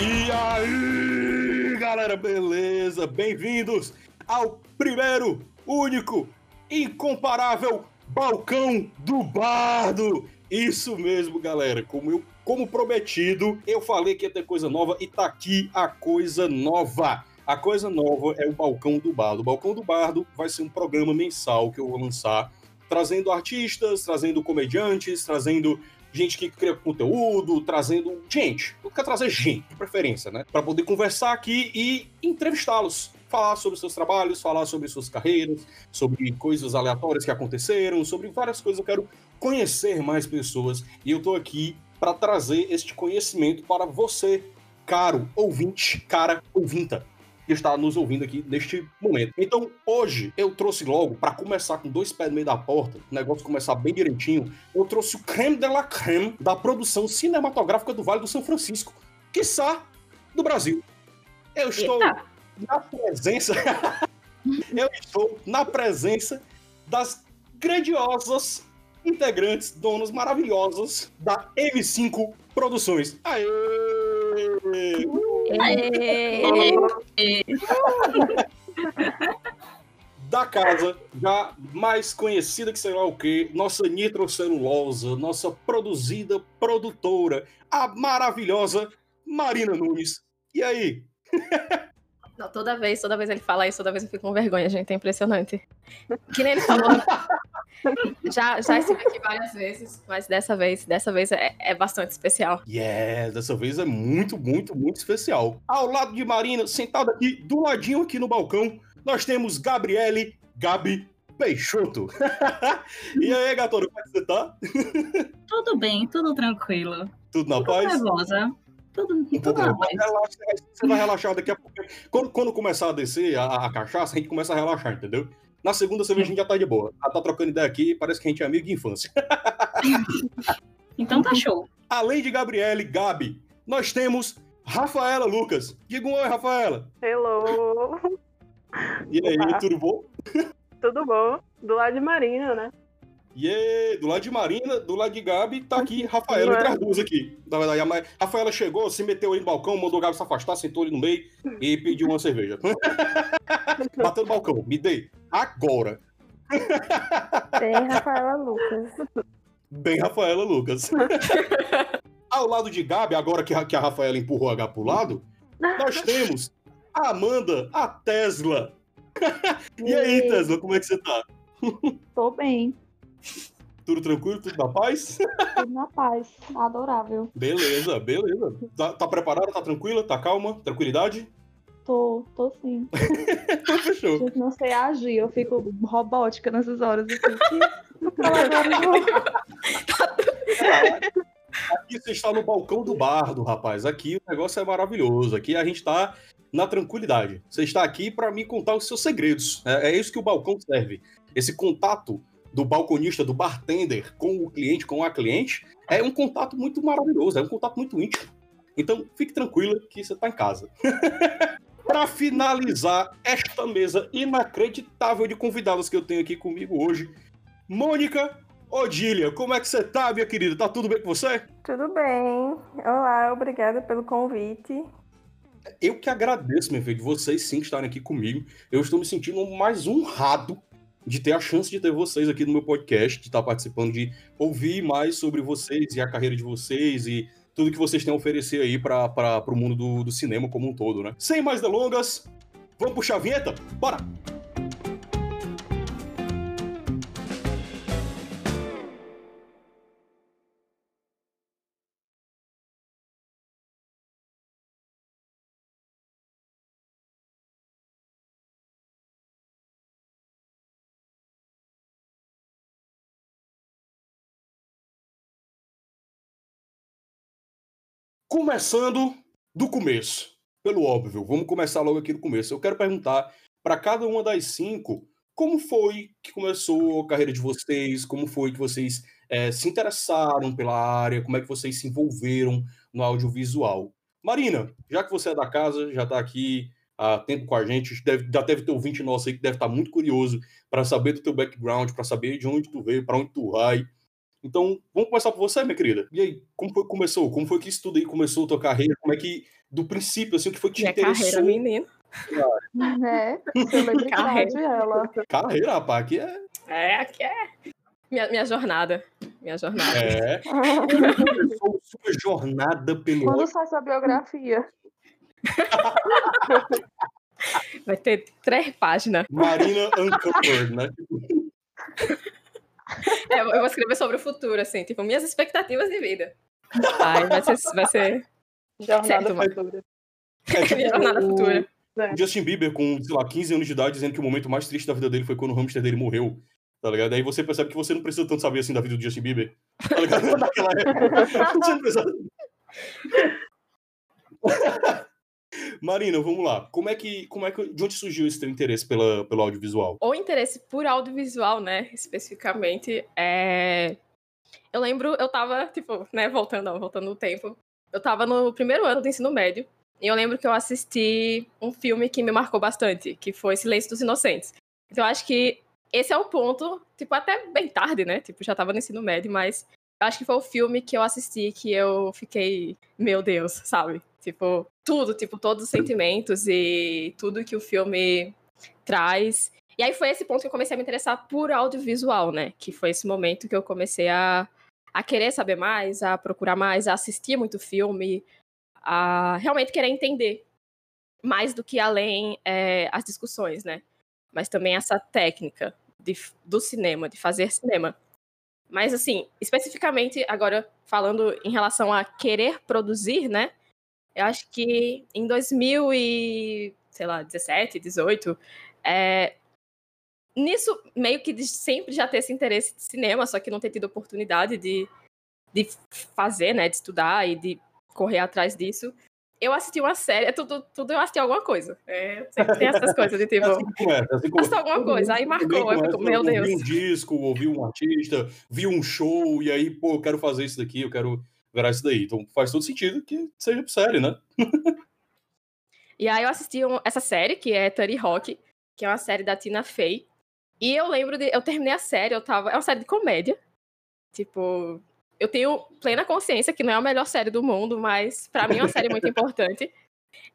E aí, galera, beleza? Bem-vindos ao primeiro, único, incomparável balcão do bardo. Isso mesmo, galera. Como eu, como prometido, eu falei que ia ter coisa nova e tá aqui a coisa nova. A coisa nova é o Balcão do Bardo. O Balcão do Bardo vai ser um programa mensal que eu vou lançar, trazendo artistas, trazendo comediantes, trazendo gente que cria conteúdo, trazendo gente. Eu quero trazer gente, de preferência, né? Para poder conversar aqui e entrevistá-los. Falar sobre seus trabalhos, falar sobre suas carreiras, sobre coisas aleatórias que aconteceram, sobre várias coisas. Eu quero conhecer mais pessoas e eu tô aqui para trazer este conhecimento para você, caro ouvinte, cara ouvinta que está nos ouvindo aqui neste momento. Então, hoje, eu trouxe logo, para começar com dois pés no meio da porta, o negócio começar bem direitinho, eu trouxe o creme de la creme da produção cinematográfica do Vale do São Francisco, quiçá do Brasil. Eu estou Eita. na presença. eu estou na presença das grandiosas integrantes, donos maravilhosos da M5 Produções. Aê! Da casa, já mais conhecida que sei lá o que, nossa nitrocelulosa, nossa produzida produtora, a maravilhosa Marina Nunes. E aí? Não, toda vez, toda vez ele fala isso, toda vez eu fico com vergonha, gente. É impressionante. Que nem ele falou. já, já estive aqui várias vezes, mas dessa vez, dessa vez é, é bastante especial. Yeah, dessa vez é muito, muito, muito especial. Ao lado de Marina, sentado aqui, do ladinho aqui no balcão, nós temos Gabriele Gabi Peixoto. e aí, gatora, como é que você tá? Tudo bem, tudo tranquilo. Tudo na paz? nervosa. Tudo, tudo na paz. Relaxa, você vai relaxar daqui a pouco. Quando, quando começar a descer a, a cachaça, a gente começa a relaxar, entendeu? Na segunda cerveja a gente já tá de boa. Já tá trocando ideia aqui, parece que a gente é amigo de infância. então tá show. Além de Gabriele, Gabi, nós temos Rafaela Lucas. Diga um oi, Rafaela. Hello. E aí, Olá. tudo bom? Tudo bom. Do lado de Marina, né? Yeah, do lado de Marina, do lado de Gabi, tá aqui Rafaela entre as duas aqui. Na verdade, a Rafaela chegou, se meteu aí no balcão, mandou o Gabi se afastar, sentou ali no meio e pediu uma cerveja. Bateu no balcão, me dei. Agora. Bem Rafaela Lucas. Bem Rafaela Lucas. Ao lado de Gabi, agora que a Rafaela empurrou a Gabi pro lado, nós temos a Amanda, a Tesla. e aí, Tesla, como é que você tá? Tô bem. Tudo tranquilo? Tudo na paz? Tudo na paz. Adorável. Beleza, beleza. Tá, tá preparada? Tá tranquila? Tá calma? Tranquilidade? Tô, tô sim. Fechou. Eu não sei agir, eu fico robótica nessas horas. Aqui você está no balcão do bardo, rapaz. Aqui o negócio é maravilhoso. Aqui a gente tá na tranquilidade. Você está aqui para me contar os seus segredos. É, é isso que o balcão serve. Esse contato do balconista, do bartender com o cliente, com a cliente, é um contato muito maravilhoso, é um contato muito íntimo. Então, fique tranquila que você está em casa. Para finalizar esta mesa inacreditável de convidados que eu tenho aqui comigo hoje, Mônica Odília, como é que você tá, minha querida? Tá tudo bem com você? Tudo bem. Olá, obrigada pelo convite. Eu que agradeço, meu filho, de vocês sim estarem aqui comigo. Eu estou me sentindo mais honrado de ter a chance de ter vocês aqui no meu podcast, de estar participando, de ouvir mais sobre vocês e a carreira de vocês e tudo que vocês têm a oferecer aí para o mundo do, do cinema como um todo, né? Sem mais delongas, vamos puxar a vinheta? Bora! Começando do começo, pelo óbvio, vamos começar logo aqui do começo. Eu quero perguntar para cada uma das cinco como foi que começou a carreira de vocês, como foi que vocês é, se interessaram pela área, como é que vocês se envolveram no audiovisual. Marina, já que você é da casa, já está aqui há tempo com a gente, deve, já deve ter ouvinte nosso aí que deve estar tá muito curioso para saber do teu background, para saber de onde tu veio, para onde tu vai. Então, vamos começar por você, minha querida. E aí, como foi que começou? Como foi que isso tudo aí começou a tua carreira? Como é que do princípio, assim, o que foi que te Minha interessou? carreira, menino. Né? Celebridade, ela. Carreira, rapaz, aqui é. É, aqui é. Minha, minha jornada. Minha jornada. É. Sua jornada pelo. Quando sai sua biografia? Vai ter três páginas. Marina Uncovered, né? É, eu vou escrever sobre o futuro, assim, tipo, minhas expectativas de vida. Aí vai ser. Vai ser Jornada Certo, mano. futura. É tipo jornada o- futura. o Justin Bieber, com, sei lá, 15 anos de idade, dizendo que o momento mais triste da vida dele foi quando o hamster dele morreu. Tá ligado? Aí você percebe que você não precisa tanto saber assim da vida do Justin Bieber. Tá ligado? Naquela época. Você não precisa... Marina, vamos lá. Como é que, como é que, de onde surgiu esse teu interesse pela, pelo audiovisual? O interesse por audiovisual, né, especificamente, é... Eu lembro, eu tava, tipo, né, voltando, voltando no tempo, eu tava no primeiro ano do ensino médio, e eu lembro que eu assisti um filme que me marcou bastante, que foi Silêncio dos Inocentes. Então acho que esse é o ponto, tipo, até bem tarde, né, tipo, já tava no ensino médio, mas acho que foi o filme que eu assisti que eu fiquei, meu Deus, sabe? Tipo, tudo, tipo, todos os sentimentos e tudo que o filme traz. E aí foi esse ponto que eu comecei a me interessar por audiovisual, né? Que foi esse momento que eu comecei a, a querer saber mais, a procurar mais, a assistir muito filme, a realmente querer entender mais do que além é, as discussões, né? Mas também essa técnica de, do cinema, de fazer cinema. Mas assim, especificamente agora falando em relação a querer produzir, né? Eu acho que em 2000 e, sei lá, 17, 18, é, nisso meio que sempre já ter esse interesse de cinema, só que não ter tido oportunidade de, de fazer, né, de estudar e de correr atrás disso. Eu assisti uma série, é tudo, tudo eu assisti alguma coisa. É, sempre tem essas coisas de tipo, É assim começa, assim assisti começa. alguma coisa, aí marcou, eu começa, fico, meu ouvi Deus. um disco, ouvi um artista, vi um show, e aí, pô, eu quero fazer isso daqui, eu quero virar isso daí. Então faz todo sentido que seja série, né? E aí eu assisti um- essa série, que é Tony Rock, que é uma série da Tina Fey. E eu lembro de. Eu terminei a série, eu tava. É uma série de comédia. Tipo. Eu tenho plena consciência que não é a melhor série do mundo, mas pra mim é uma série muito importante.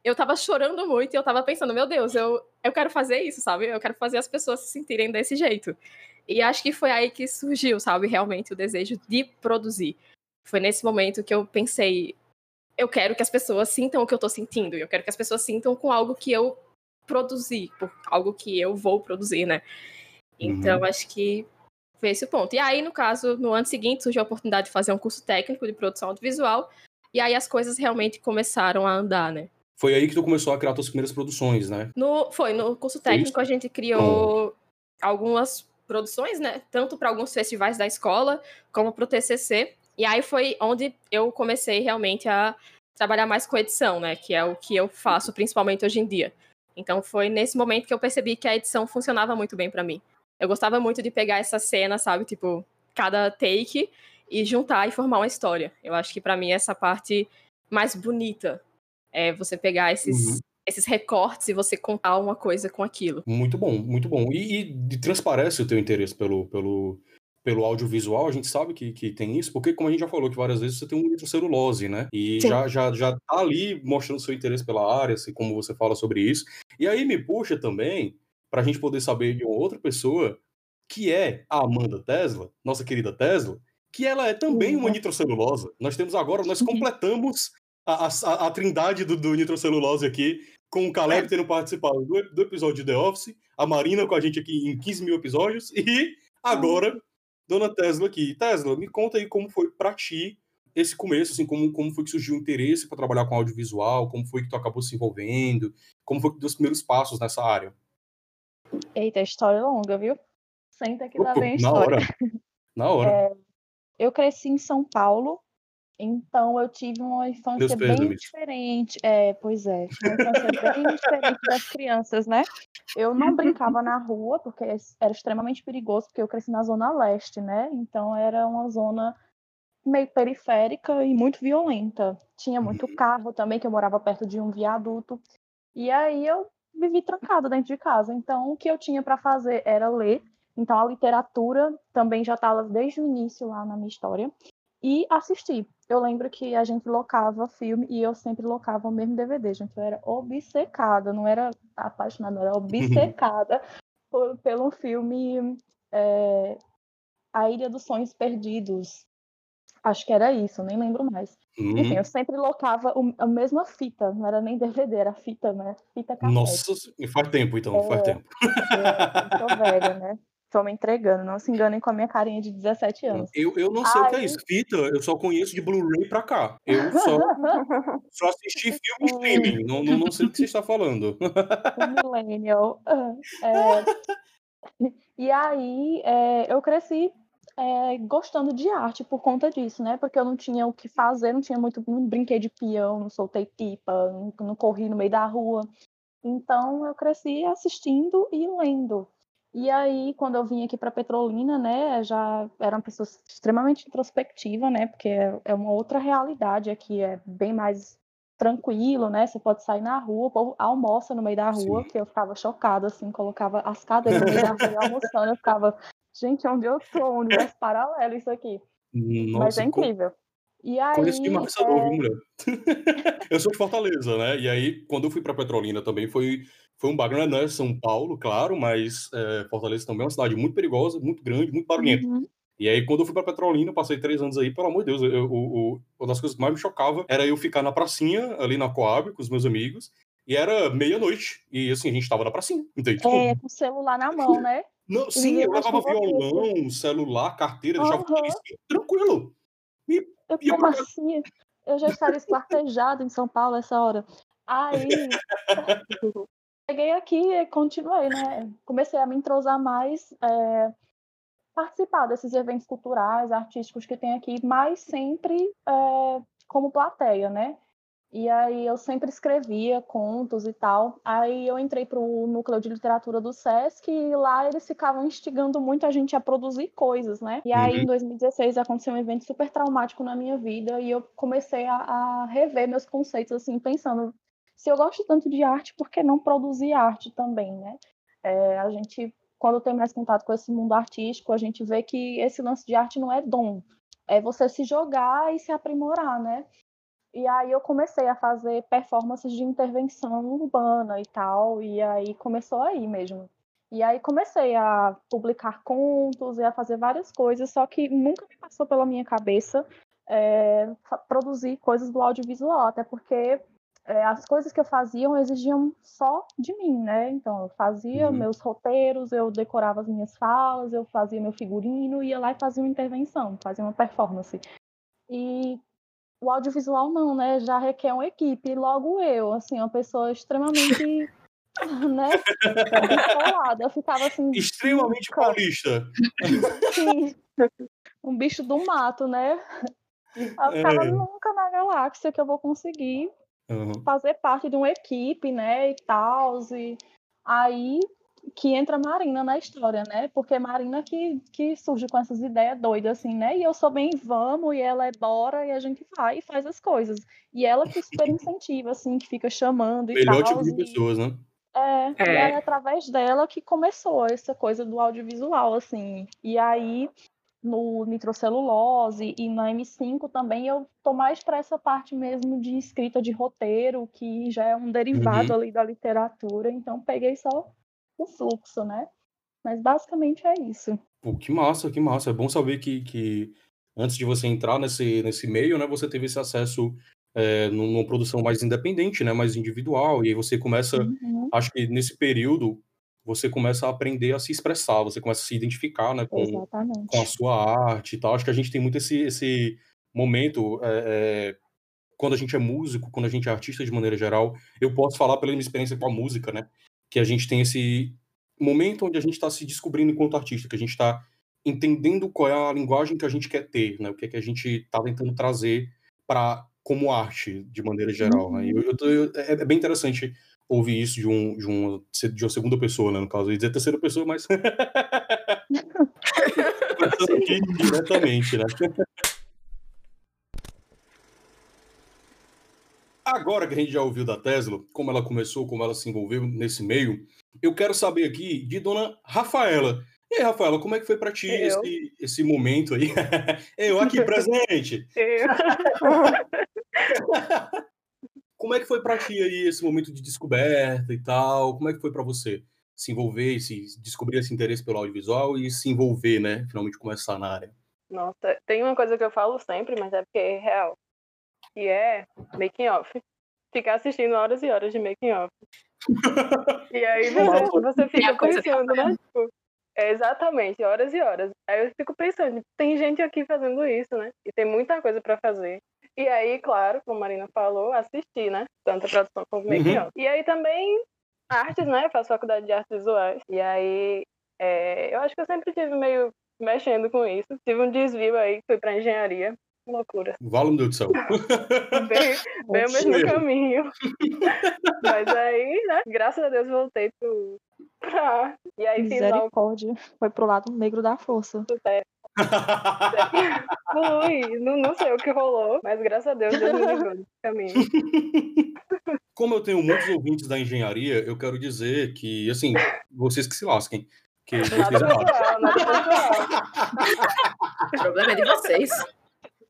Eu tava chorando muito e eu tava pensando, meu Deus, eu, eu quero fazer isso, sabe? Eu quero fazer as pessoas se sentirem desse jeito. E acho que foi aí que surgiu, sabe, realmente o desejo de produzir. Foi nesse momento que eu pensei, eu quero que as pessoas sintam o que eu tô sentindo. Eu quero que as pessoas sintam com algo que eu produzi, algo que eu vou produzir, né? Então, acho que foi esse o ponto. E aí, no caso, no ano seguinte, surgiu a oportunidade de fazer um curso técnico de produção audiovisual. E aí as coisas realmente começaram a andar, né? Foi aí que tu começou a criar tuas primeiras produções, né? No, foi, no curso técnico a gente criou algumas produções, né? Tanto para alguns festivais da escola, como para o TCC. E aí foi onde eu comecei realmente a trabalhar mais com edição, né? Que é o que eu faço principalmente hoje em dia. Então foi nesse momento que eu percebi que a edição funcionava muito bem para mim. Eu gostava muito de pegar essa cena, sabe? Tipo, cada take e juntar e formar uma história. Eu acho que para mim essa parte mais bonita é você pegar esses, Uhum. esses recortes e você contar uma coisa com aquilo. Muito bom, muito bom. E, e transparece o teu interesse pelo, pelo, pelo audiovisual, a gente sabe que, que tem isso, porque como a gente já falou que várias vezes você tem um nitrocelulose, né? E Sim. já, já, já tá ali mostrando seu interesse pela área, assim, como você fala sobre isso. E aí me puxa também pra gente poder saber de uma outra pessoa, que é a Amanda Tesla, nossa querida Tesla, que ela é também uma nitrocelulose. Nós temos agora, nós completamos a, a, a trindade do, do nitrocelulose aqui, com o Caleb tendo participado do, do episódio de The Office, a Marina com a gente aqui em 15 mil episódios, e agora, Dona Tesla aqui. Tesla, me conta aí como foi pra ti esse começo, assim, como, como foi que surgiu o interesse para trabalhar com audiovisual, como foi que tu acabou se envolvendo, como foi que deu os primeiros passos nessa área. Eita, história longa, viu? Senta que lá Opa, vem a na história. hora. Na hora. É, eu cresci em São Paulo, então eu tive uma infância bem pêsames. diferente. É, pois é, uma infância bem diferente das crianças, né? Eu não brincava na rua, porque era extremamente perigoso, porque eu cresci na zona leste, né? Então era uma zona meio periférica e muito violenta. Tinha muito carro também, que eu morava perto de um viaduto. E aí eu vivi trancada dentro de casa. Então o que eu tinha para fazer era ler. Então a literatura também já estava desde o início lá na minha história. e assistir. Eu lembro que a gente locava filme e eu sempre locava o mesmo DVD, gente. Eu era obcecada, não era apaixonada, era obcecada por, pelo filme é, A Ilha dos Sonhos Perdidos. Acho que era isso, nem lembro mais. Hum, Enfim, eu sempre locava o- a mesma fita, não era nem DVD, era fita, né? Fita cassete. nossa, faz tempo então, faz É. tempo. Eu sou velha, né? Tô me entregando, não se enganem com a minha carinha de 17 anos. Eu, eu não sei o que é isso. Fita, eu só conheço de Blu-ray pra cá. Eu só, só assisti filme streaming. Não, não, não sei o que você está falando. Millennial. É, e aí, é, eu cresci é, gostando de arte por conta disso, né? Porque eu não tinha o que fazer, não tinha muito, não brinquei de peão, não soltei pipa, não, não corri no meio da rua. Então, eu cresci assistindo e lendo. E aí, quando eu vim aqui para Petrolina, né, já era uma pessoa extremamente introspectiva, né? Porque é, é uma outra realidade aqui, é bem mais tranquilo, né? Você pode sair na rua, o povo almoça no meio da rua, Sim. que eu ficava chocada, assim, colocava as cadeiras no meio da rua almoçando, eu ficava, gente, onde eu tô? Um universo paralelo isso aqui. Mas é Nossa, co- incrível. E aí, conheço demais essa é, viu, mulher? eu sou de Fortaleza, né? E aí, quando eu fui pra Petrolina também, foi, foi um bagulho, não é São Paulo, claro, mas é, Fortaleza também é uma cidade muito perigosa, muito grande, muito barulhenta. uhum, E aí, quando eu fui pra Petrolina, eu passei três anos aí, pelo amor de Deus, eu, eu- o- uma das coisas que mais me chocava era eu ficar na pracinha, ali na Coab, com os meus amigos, e era meia-noite, e assim, a gente tava na pracinha, entende? Tipo, é, com o celular na mão, né? Não, sim, eu levava violão, celular, carteira, deixava tudo tranquilo. Eu, E assim? Eu já estaria esquartejado em São Paulo essa hora. Aí, cheguei aqui e continuei, né? Comecei a me entrosar mais, é, participar desses eventos culturais, artísticos que tem aqui, mas sempre é, como plateia, né? E aí eu sempre escrevia contos e tal. Aí eu entrei para o núcleo de literatura do SESC e lá eles ficavam instigando muito a gente a produzir coisas, né? E aí Uhum. em 2016 aconteceu um evento super traumático na minha vida e eu comecei a, a rever meus conceitos, assim, pensando se eu gosto tanto de arte, por que não produzir arte também, né? É, a gente, quando tem mais contato com esse mundo artístico, a gente vê que esse lance de arte não é dom, é você se jogar e se aprimorar, né? E aí eu comecei a fazer performances de intervenção urbana e tal, e aí começou aí mesmo. E aí comecei a publicar contos e a fazer várias coisas, só que nunca me passou pela minha cabeça é, produzir coisas do audiovisual, até porque é, as coisas que eu fazia exigiam só de mim, né? Então eu fazia Uhum. meus roteiros, eu decorava as minhas falas, eu fazia meu figurino, ia lá e fazia uma intervenção, fazia uma performance. E o audiovisual não, né? Já requer uma equipe. Logo eu, assim, uma pessoa extremamente, né? Eu ficava assim, Extremamente nunca, paulista. assim, um bicho do mato, né? Eu ficava É. nunca na galáxia que eu vou conseguir Uhum. fazer parte de uma equipe, né? E tal. E aí que entra Marina na história, né? Porque é Marina que, que surge com essas ideias doidas, assim, né? E eu sou bem vamos, e ela é bora, e a gente vai e faz as coisas. E ela que super incentiva, assim, que fica chamando e Melhor tal. tipo de e- pessoas, né? é, e É. é através dela que começou essa coisa do audiovisual, assim. E aí, no nitrocelulose e na M5 também, eu tô mais para essa parte mesmo de escrita de roteiro, que já é um derivado Uhum. ali da literatura, então peguei só o fluxo, né? Mas basicamente é isso. Pô, que massa, que massa. É bom saber que, que antes de você entrar nesse, nesse meio, né, você teve esse acesso é, num- numa produção mais independente, né, mais individual, e aí você começa, Uhum, acho que nesse período, você começa a aprender a se expressar, você começa a se identificar, né, com, com a sua arte e tal. Acho que a gente tem muito esse, esse momento, é, é, quando a gente é músico, quando a gente é artista de maneira geral, eu posso falar pela minha experiência com a música, né? Que a gente tem esse momento onde a gente está se descobrindo enquanto artista, que a gente está entendendo qual é a linguagem que a gente quer ter, né? O que é que a gente está tentando trazer para como arte de maneira geral. Né? Eu, eu tô- eu- é, é bem interessante ouvir isso de, um, de, uma, de uma segunda pessoa, né? No caso, eu ia dizer terceira pessoa, mas diretamente, né? Agora que a gente já ouviu da Tesla, como ela começou, como ela se envolveu nesse meio, eu quero saber aqui de dona Rafaela. E aí, Rafaela, como é que foi pra ti esse, esse momento aí? Eu aqui presente. Eu- Como é que foi pra ti aí esse momento de descoberta e tal? Como é que foi pra você se envolver, se descobrir esse interesse pelo audiovisual e se envolver, né? Finalmente começar na área. Nossa, tem uma coisa que eu falo sempre, mas é porque é real. E é making off. Ficar assistindo horas e horas de making off. E aí você, você É fica que pensando, né? Tipo, é exatamente, horas e horas. Aí eu fico pensando, tem gente aqui fazendo isso, né? E tem muita coisa pra fazer. E aí, claro, como a Marina falou, assistir, né? Tanto a produção como o making Uhum. off. E aí também artes, né? Eu faço faculdade de artes visuais. E aí, é, eu acho que eu sempre tive meio mexendo com isso. Tive um desvio aí, fui pra engenharia. Loucura. Vale, meu Deus do céu. Bem, bem o mesmo caminho. Mas aí, né? Graças a Deus voltei pro, pra. E aí Misericórdia. Foi pro lado negro da força. Fui, não, não sei o que rolou, mas graças a Deus Deus me livrou desse caminho. Como eu tenho muitos ouvintes da engenharia, eu quero dizer que, assim, vocês que se lasquem. Que vocês Nada pessoal, nada pessoal. O problema é de vocês.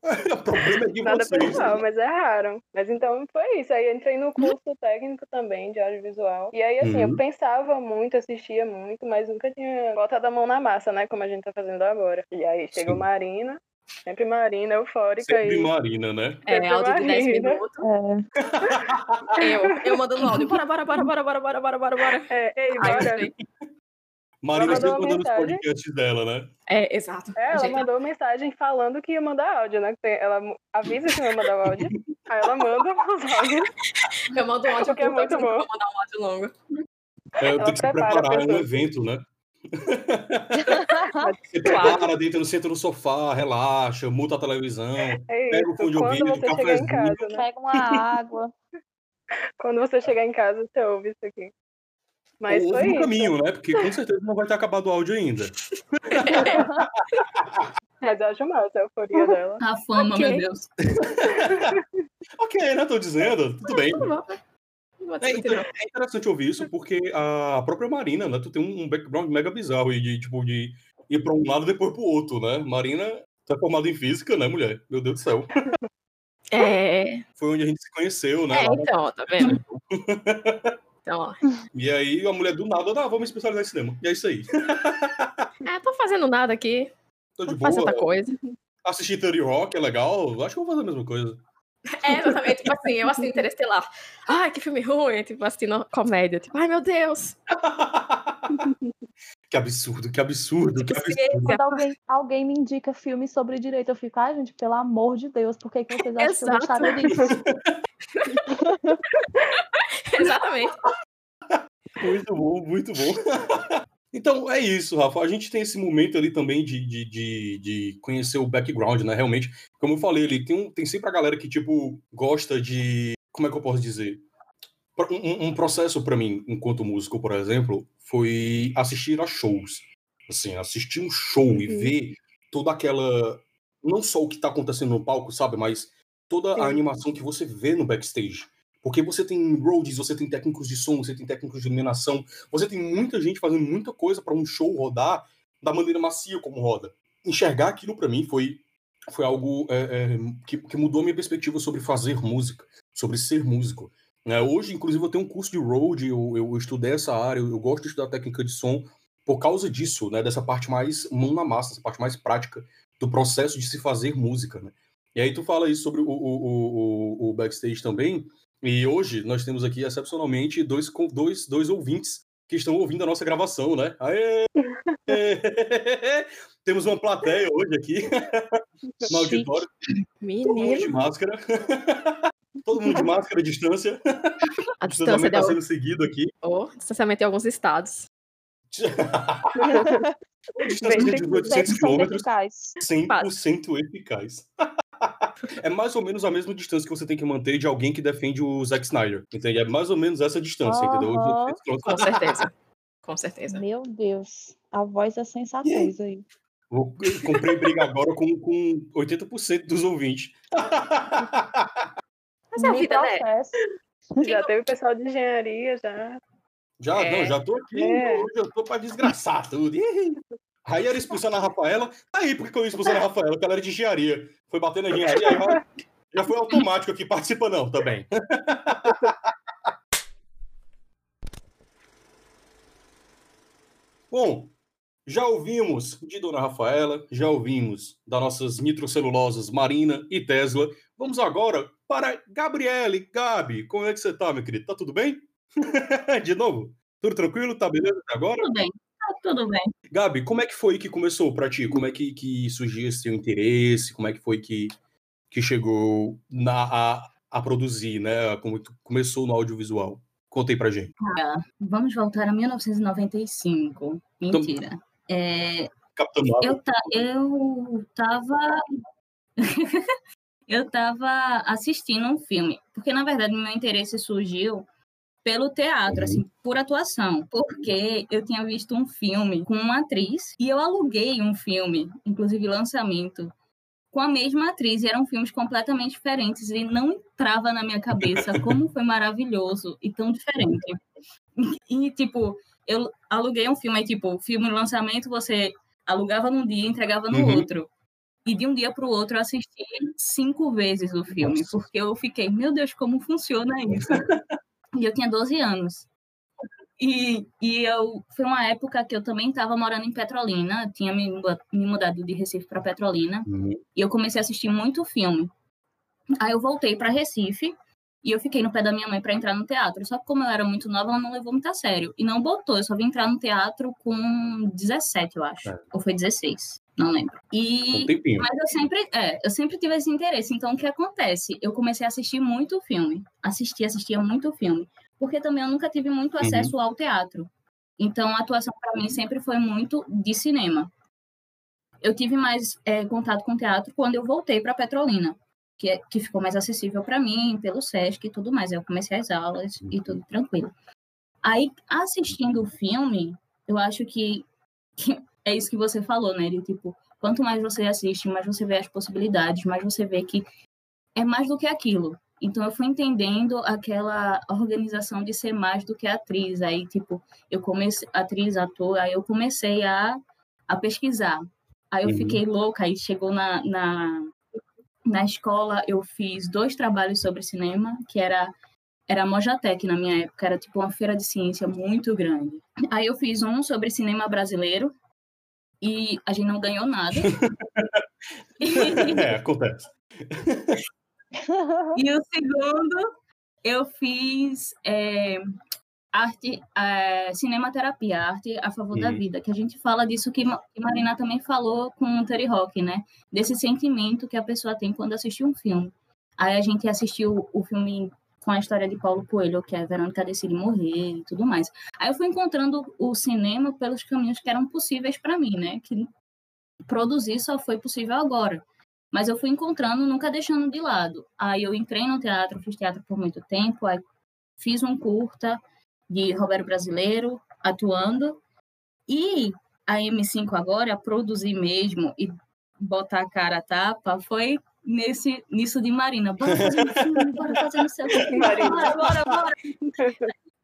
o problema é de Nada vocês. pessoal, mas erraram. Mas então foi isso. Aí entrei no curso técnico também de audiovisual. E aí, assim, Uhum. eu pensava muito, assistia muito, mas nunca tinha botado a mão na massa, né? Como a gente tá fazendo agora. E aí chegou Sim. Marina, sempre Marina, eufórica. Sempre e... Marina, né? É, Sempre áudio de 10 Marina. minutos. É, Eu, eu mandando áudio. Bora, bora, bora, bora, bora, bora, bora, bora, bora. É, ei, Ai, bora. gostei. Marina sempre mandando os mensagem. podcasts dela, né? É, exato. É, ela Gente, mandou mensagem falando que ia mandar áudio, né? que Ela avisa que vai mandar o áudio. aí ela manda os áudios. Eu mando um áudio Porque é muito bom. vou mandar um áudio longo. É, eu Ela tenho que se preparar, é um evento, né? Você Claro. prepara, deita, senta no sofá, relaxa, muta a televisão, É pega o fone de Quando ouvido, você chegar em cafezinho. casa, né? pega uma água. Quando você chegar em casa, você ouve isso aqui. Mas Ouve foi no isso. caminho, né? Porque com certeza não vai ter acabado o áudio ainda. Mas eu acho massa a euforia dela. A fama, Ok. meu Deus. Ok, né? Tô dizendo, tudo bem. Vou- não vou É, então, é interessante ouvir isso, porque a própria Marina, né? Tu tem um background mega bizarro e de, tipo, de ir pra um lado e depois pro outro, né? Marina tá formada em física, né, mulher? Meu Deus do céu. É, Foi onde a gente se conheceu, né? é, então, tá vendo? Então, ó. E aí a mulher do nada, ah, vamos me especializar em cinema. E é isso aí. É, tô fazendo nada aqui. Tô de boa. outra coisa. Assistir 30 Rock é legal. Acho que eu vou fazer a mesma coisa. É, exatamente. Tipo assim, eu assisto Interestelar. Ai, que filme ruim. Tipo, assistindo comédia. Tipo, ai, meu Deus. que absurdo, que absurdo, que absurdo. Quando alguém, alguém me indica filme sobre direito, eu fico, ai, gente, pelo amor de Deus, por que, que vocês acham que eu Exato. gostaria disso? Exatamente. Muito bom, muito bom. Então é isso, Rafa. A gente tem esse momento ali também de, de, de, de conhecer o background, né? Realmente, como eu falei ali, tem, um, tem sempre a galera que, tipo, gosta de. Como é que eu posso dizer? Um, um processo pra mim, enquanto músico, por exemplo, foi assistir a shows. Assim, assistir um show e Uhum. ver toda aquela. Não só o que tá acontecendo no palco, sabe? Mas toda Sim. a animação que você vê no backstage. Porque você tem roadies, você tem técnicos de som, você tem técnicos de iluminação, você tem muita gente fazendo muita coisa para um show rodar da maneira macia como roda. Enxergar aquilo para mim foi, foi algo é, é, que, que mudou a minha perspectiva sobre fazer música, sobre ser músico. Né? hoje, inclusive, eu tenho um curso de road, eu, eu estudei essa área, eu, eu gosto de estudar técnica de som por causa disso, né? dessa parte mais mão na massa, essa parte mais prática do processo de se fazer música. Né? E aí tu fala isso sobre o, o, o, o- backstage também, e hoje nós temos aqui, excepcionalmente, dois, dois, dois ouvintes que estão ouvindo a nossa gravação, né? Aê! temos uma plateia hoje aqui no auditório, todo mundo de Menino. máscara. Todo mundo de máscara, distância. A O distância está sendo seguido aqui. Oh, distanciamento em alguns estados. Distância de Bem 800 100% quilômetros, eficaz. 100% eficaz. É mais ou menos a mesma distância que você tem que manter de alguém que defende o Zack Snyder. Entende? É mais ou menos essa distância, entendeu? 800 quilômetros. Com certeza. Com certeza. Meu Deus, a voz da sensatez aí. Vou- eu comprei briga agora com, com 80% dos ouvintes. Mas é a vida, né? processo. Já teve pessoal de engenharia, já. Já, É. não, já tô aqui. É. Hoje eu tô pra desgraçar tudo. Aí era expulsando a Rafaela. Aí, por que eu ia expulsando a Rafaela? Porque ela era de engenharia. Foi bater na engenharia, aí já- já foi automático aqui. Participa não, também. Bom, já ouvimos de Dona Rafaela, já ouvimos das nossas nitrocelulosas Marina e Tesla. Vamos agora para Gabriele. Gabi, como é que você tá, meu querido? Tá tudo bem? de novo? Tudo tranquilo? Tá beleza até agora? Tudo bem, tá tudo bem. Gabi, como é que foi que começou pra ti? Como é que, que surgiu esse teu interesse? Como é que foi que, que chegou na, a, a produzir, né? Como começou no audiovisual? Conta aí pra gente. Vamos voltar a 1995. Mentira. É, eu, eu tava. eu tava assistindo um filme. Porque, na verdade, meu interesse surgiu pelo teatro, Uhum. assim, por atuação. Porque eu tinha visto um filme com uma atriz e eu aluguei um filme, inclusive lançamento, com a mesma atriz. E eram filmes completamente diferentes e não entrava na minha cabeça como foi maravilhoso e tão diferente. E, tipo, eu aluguei um filme, aí, tipo, filme no lançamento você alugava num dia e entregava no Uhum. outro. E de um dia para o outro eu assisti cinco vezes o filme, Nossa. porque eu fiquei, meu Deus, como funciona isso? e eu tinha 12 anos. E, e eu foi uma época que eu também estava morando em Petrolina, tinha me, me mudado de Recife para Petrolina, Uhum. e eu comecei a assistir muito filme. Aí eu voltei para Recife e eu fiquei no pé da minha mãe para entrar no teatro. Só que como eu era muito nova, ela não levou muito a sério e não botou. Eu só vim entrar no teatro com 17, eu acho, É. ou foi 16, não lembro. E Um mas eu sempre, é, eu sempre tive esse interesse. Então, o que acontece? Eu comecei a assistir muito filme. Assistia, assistia muito filme. Porque também eu nunca tive muito acesso ao teatro. Então, a atuação para mim sempre foi muito de cinema. Eu tive mais é, contato com teatro quando eu voltei para Petrolina, que, é- que ficou mais acessível para mim, pelo SESC e tudo mais. Eu comecei as aulas e tudo tranquilo. Aí, assistindo o filme, eu acho que, que é isso que você falou, né? De, tipo, quanto mais você assiste, mais você vê as possibilidades, mais você vê que é mais do que aquilo. Então eu fui entendendo aquela organização de ser mais do que atriz. Aí, tipo, eu comecei, atriz, ator, aí eu comecei a, a pesquisar. Aí eu Uhum. fiquei louca, aí chegou na, na, na escola, eu fiz dois trabalhos sobre cinema, que era era a Mojatec na minha época, era tipo uma feira de ciência muito grande. Aí eu fiz um sobre cinema brasileiro e a gente não ganhou nada. é, acontece. E o segundo, eu fiz é, arte, é, cinematerapia, arte a favor da Uhum. vida, que a gente fala disso que, que Marina também falou com o Terry Rock, né? Desse sentimento que a pessoa tem quando assiste um filme. Aí a gente assistiu o filme com a história de Paulo Coelho, que é Verônica decide morrer e tudo mais. Aí eu fui encontrando o cinema pelos caminhos que eram possíveis para mim, né? Que produzir só foi possível agora. Mas eu fui encontrando, nunca deixando de lado. Aí eu entrei no teatro, fiz teatro por muito tempo, aí fiz um curta de Roberto Brasileiro, atuando. E a M5 agora, produzir mesmo e botar a cara a tapa, foi nesse, nisso de Marina. Bora fazer um filme, bora fazer não sei o quê. Marina. Bora, bora, bora.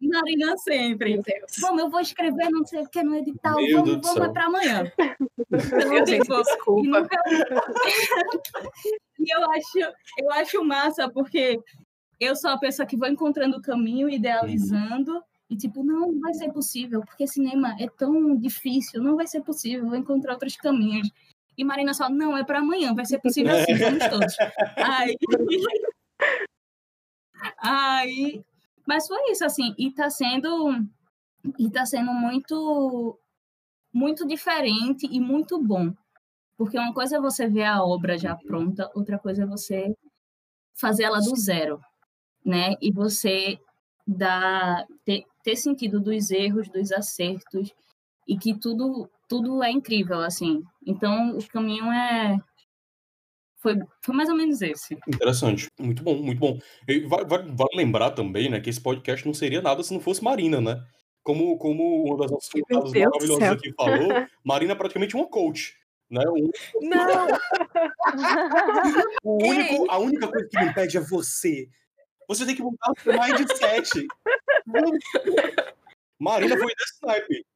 Marina sempre. Deus. Vamos, eu vou escrever não sei o que no edital, Meu Deus vamos, vamos, é pra amanhã. Meu gente, e desculpa. e eu acho, eu acho massa, porque eu sou a pessoa que vou encontrando o caminho, idealizando, e tipo, não, vai ser possível, porque cinema é tão difícil, não vai ser possível, vou encontrar outros caminhos. E Marina só, não, é para amanhã, vai ser possível sim, vamos todos. Aí, aí, mas foi isso, assim, e tá sendo, e tá sendo muito, muito diferente e muito bom. Porque uma coisa é você ver a obra já pronta, outra coisa é você fazer ela do zero, né? E você dar, ter, ter sentido dos erros, dos acertos, e que tudo, tudo é incrível, assim. Então, o caminho é... Foi, foi mais ou menos esse. Interessante. Muito bom, muito bom. E vai- vai- Vale lembrar também, né, que esse podcast não seria nada se não fosse Marina, né? Como, como uma das nossas convidadas maravilhosas aqui falou, Marina é praticamente uma coach. Né? O, Não! o único, a única coisa que me impede é você. Você tem que mudar o seu mindset. Marina foi desse snipe.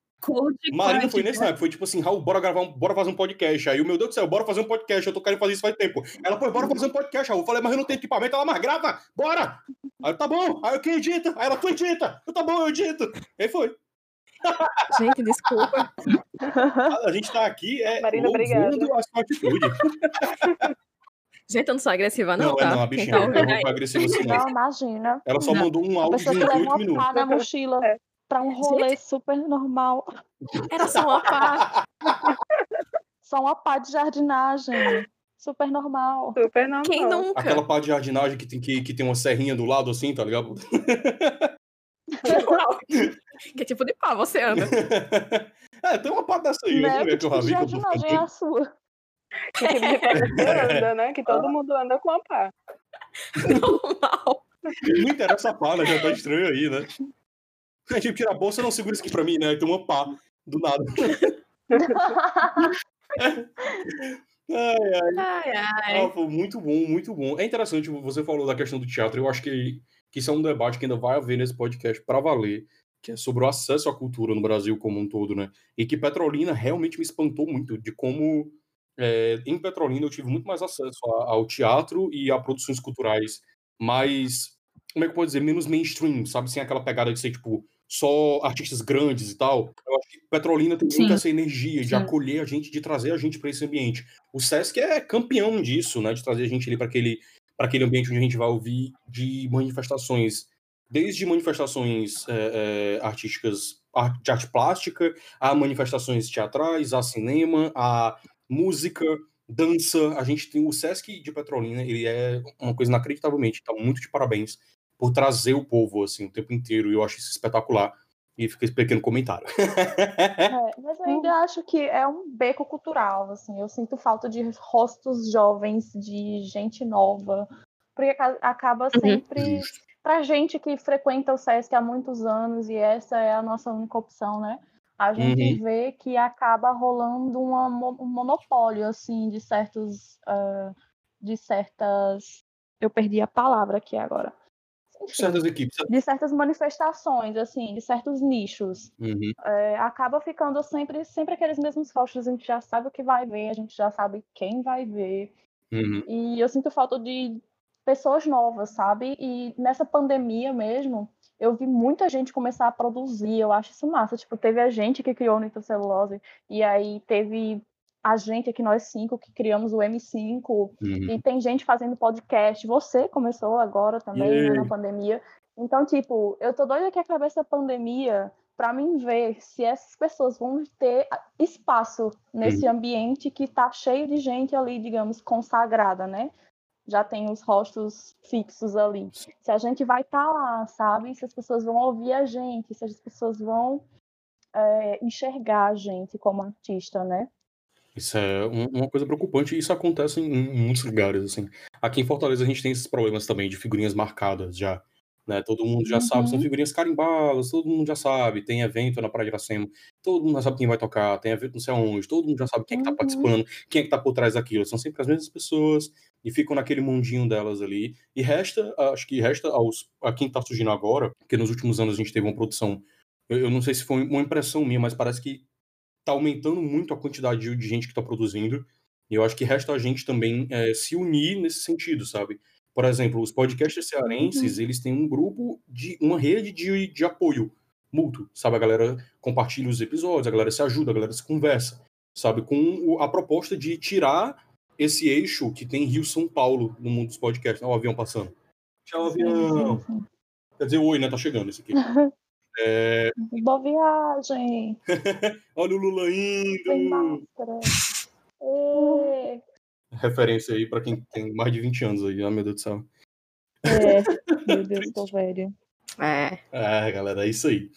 Marina foi nesse naipe, foi tipo assim, Raul, bora gravar, um, bora fazer um podcast. Aí o meu Deus do céu, bora fazer um podcast, eu tô querendo fazer isso faz tempo. Ela, pô, bora fazer um podcast, Raul. Eu falei, mas eu não tenho equipamento, ela, mas grava, bora! Aí eu, tá bom, aí eu, quem edita? Aí ela, tu edita, eu, tá bom, eu edito. Aí foi. Gente, desculpa. A, gente tá aqui, é, Marina, louvando a sua atitude. Gente, eu não sou agressiva, não, Não, tá? é não, a bichinha, eu ouvindo não foi agressiva assim, não. Imagina. Ela só Não. mandou um áudio de que leva 28 uma minutos. pá na mochila É. pra um rolê super normal. Era só uma pá. Só uma pá de jardinagem. Super normal. Super normal. Quem nunca? Aquela pá de jardinagem que tem, que, que tem uma serrinha do lado assim, tá ligado? Que tipo de pá você anda? é, tem uma pá dessa aí, Né? né, Que que eu tipo de eu jardinagem é a sua? Que tipo de você anda, né? Que todo mundo anda com a pá. Normal. Não interessa a pá, né? Já tá estranho aí, né? A gente tira a bolsa, não segura isso aqui pra mim, né? Tem uma pá do nada. Ai, ai. Ai, ai. Ah, foi muito bom, muito bom. É interessante, você falou da questão do teatro. Eu acho que, que isso é um debate que ainda vai haver nesse podcast para valer, que é sobre o acesso à cultura no Brasil como um todo, né? E que Petrolina realmente me espantou muito de como é, em Petrolina eu tive muito mais acesso ao teatro e a produções culturais mais, como é que eu posso dizer, menos mainstream, sabe? Sem aquela pegada de ser, tipo, só artistas grandes e tal. Eu acho que Petrolina tem Sim. muito essa energia de Sim. acolher a gente, de trazer a gente para esse ambiente. O Sesc é campeão disso, né? De trazer a gente ali para aquele, aquele ambiente onde a gente vai ouvir de manifestações, desde manifestações é, é, artísticas ar- de arte plástica, a manifestações teatrais, a cinema, a música, dança. A gente tem o Sesc de Petrolina, ele é uma coisa inacreditavelmente. Então, muito de parabéns por trazer o povo assim o tempo inteiro. E eu acho isso espetacular. E fica esse pequeno comentário. É, mas eu ainda acho que é um beco cultural, assim. Eu sinto falta de rostos jovens, de gente nova, porque aca- acaba sempre Justo. pra gente que frequenta o SESC há muitos anos e essa é a nossa única opção, né? A gente vê que acaba rolando uma um monopólio, assim, de certos, ah, de certas, eu perdi a palavra aqui agora. Enfim, Certas equipes. de certas manifestações, assim, de certos nichos Uhum. é, acaba ficando sempre, sempre aqueles mesmos rostos. A gente já sabe o que vai ver, a gente já sabe quem vai ver. Uhum. E eu sinto falta de pessoas novas, sabe? E nessa pandemia mesmo, eu vi muita gente começar a produzir. Eu acho isso massa. Tipo, teve a gente que criou o nitrocelulose, e aí teve a gente aqui, nós cinco, que criamos o M5, Uhum. e tem gente fazendo podcast. Você começou agora também, né, Yay. na pandemia. Então, tipo, eu tô doida que acabe essa pandemia para mim ver se essas pessoas vão ter espaço nesse ambiente que tá cheio de gente ali, digamos, consagrada, né? Já tem os rostos fixos ali. Se a gente vai estar lá, sabe? Se as pessoas vão ouvir a gente, se as pessoas vão é, enxergar a gente como artista, né? Isso é um- uma coisa preocupante e isso acontece em muitos lugares, assim. Aqui em Fortaleza a gente tem esses problemas também de figurinhas marcadas já, né? Todo mundo já sabe, são Uhum. figurinhas carimbadas, todo mundo já sabe, tem evento na Praia de Iracema, todo mundo já sabe quem vai tocar, tem evento não sei aonde, todo mundo já sabe quem é que tá Uhum. participando, quem é que tá por trás daquilo, são sempre as mesmas pessoas e ficam naquele mundinho delas ali. E resta, acho que resta aos, a quem tá surgindo agora, porque nos últimos anos a gente teve uma produção, eu, eu não sei se foi uma impressão minha, mas parece que tá aumentando muito a quantidade de de gente que tá produzindo. E eu acho que resta a gente também eh, se unir nesse sentido, sabe? Por exemplo, os podcasters cearenses, eles têm um grupo de uma rede de, de apoio mútuo, sabe? A galera compartilha os episódios, a galera se ajuda, a galera se conversa, sabe? Com a proposta de tirar esse eixo que tem Rio-São Paulo no mundo dos podcasts. Olha o avião passando. Tchau, avião. Sim, sim, Quer dizer, oi, né? Tá chegando esse aqui. É. Boa viagem! olha o Lula Sem indo! máscara! Referência aí pra quem tem mais de 20 anos aí, ah, meu Deus do céu. É, meu Deus, tô velho. É. É, galera, é isso aí.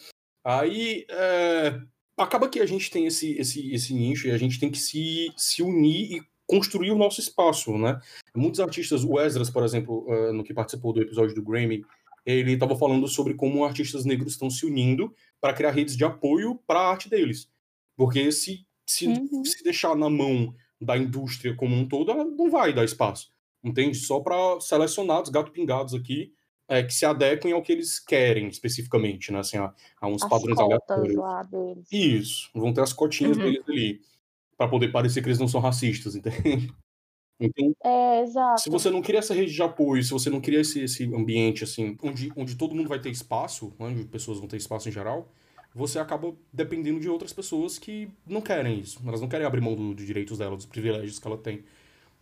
Aí, é, acaba que a gente tem esse, esse, esse nicho e a gente tem que se, se unir e construir o nosso espaço, né? Muitos artistas, o Esdras, por exemplo, eh, no que participou do episódio do Grammy, ele estava falando sobre como artistas negros estão se unindo para criar redes de apoio para a arte deles. Porque se, se, Uhum. se deixar na mão da indústria como um todo, ela não vai dar espaço. Entende? Só para selecionados, gato pingados aqui, é, que se adequem ao que eles querem especificamente, né? Assim, a, a uns As padrões cotas aleatórios. lá deles. Isso, vão ter as cotinhas Uhum. deles ali, pra poder parecer que eles não são racistas, entende? Então, É, exato. se você não cria essa rede de apoio, se você não cria esse, esse ambiente, assim, onde, onde todo mundo vai ter espaço, né, onde pessoas vão ter espaço em geral, você acaba dependendo de outras pessoas que não querem isso. Elas não querem abrir mão do- dos direitos dela, dos privilégios que ela tem.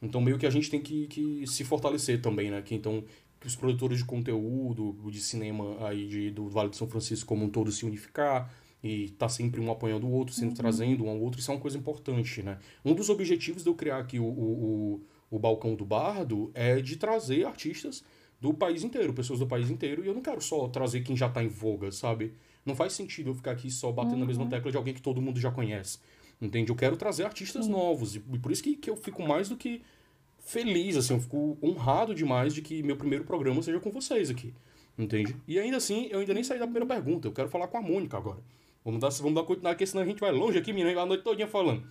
Então, meio que a gente tem que, que se fortalecer também, né? Que, então, que os produtores de conteúdo, de cinema aí de, do Vale de São Francisco como um todo se unificar e tá sempre um apoiando o outro, sempre trazendo um ao outro, isso é uma coisa importante, né? Um dos objetivos de eu criar aqui o, o, o, o Balcão do Bardo é de trazer artistas do país inteiro, pessoas do país inteiro, e eu não quero só trazer quem já tá em voga, sabe? Não faz sentido eu ficar aqui só batendo na mesma tecla de alguém que todo mundo já conhece. Entende? Eu quero trazer artistas novos. E por isso que, que eu fico mais do que feliz, assim, eu fico honrado demais de que meu primeiro programa seja com vocês aqui. Entende? E ainda assim, eu ainda nem saí da primeira pergunta. Eu quero falar com a Mônica agora. Vamos dar, vamos dar continuar aqui, senão a gente vai longe aqui, menina, a noite todinha falando.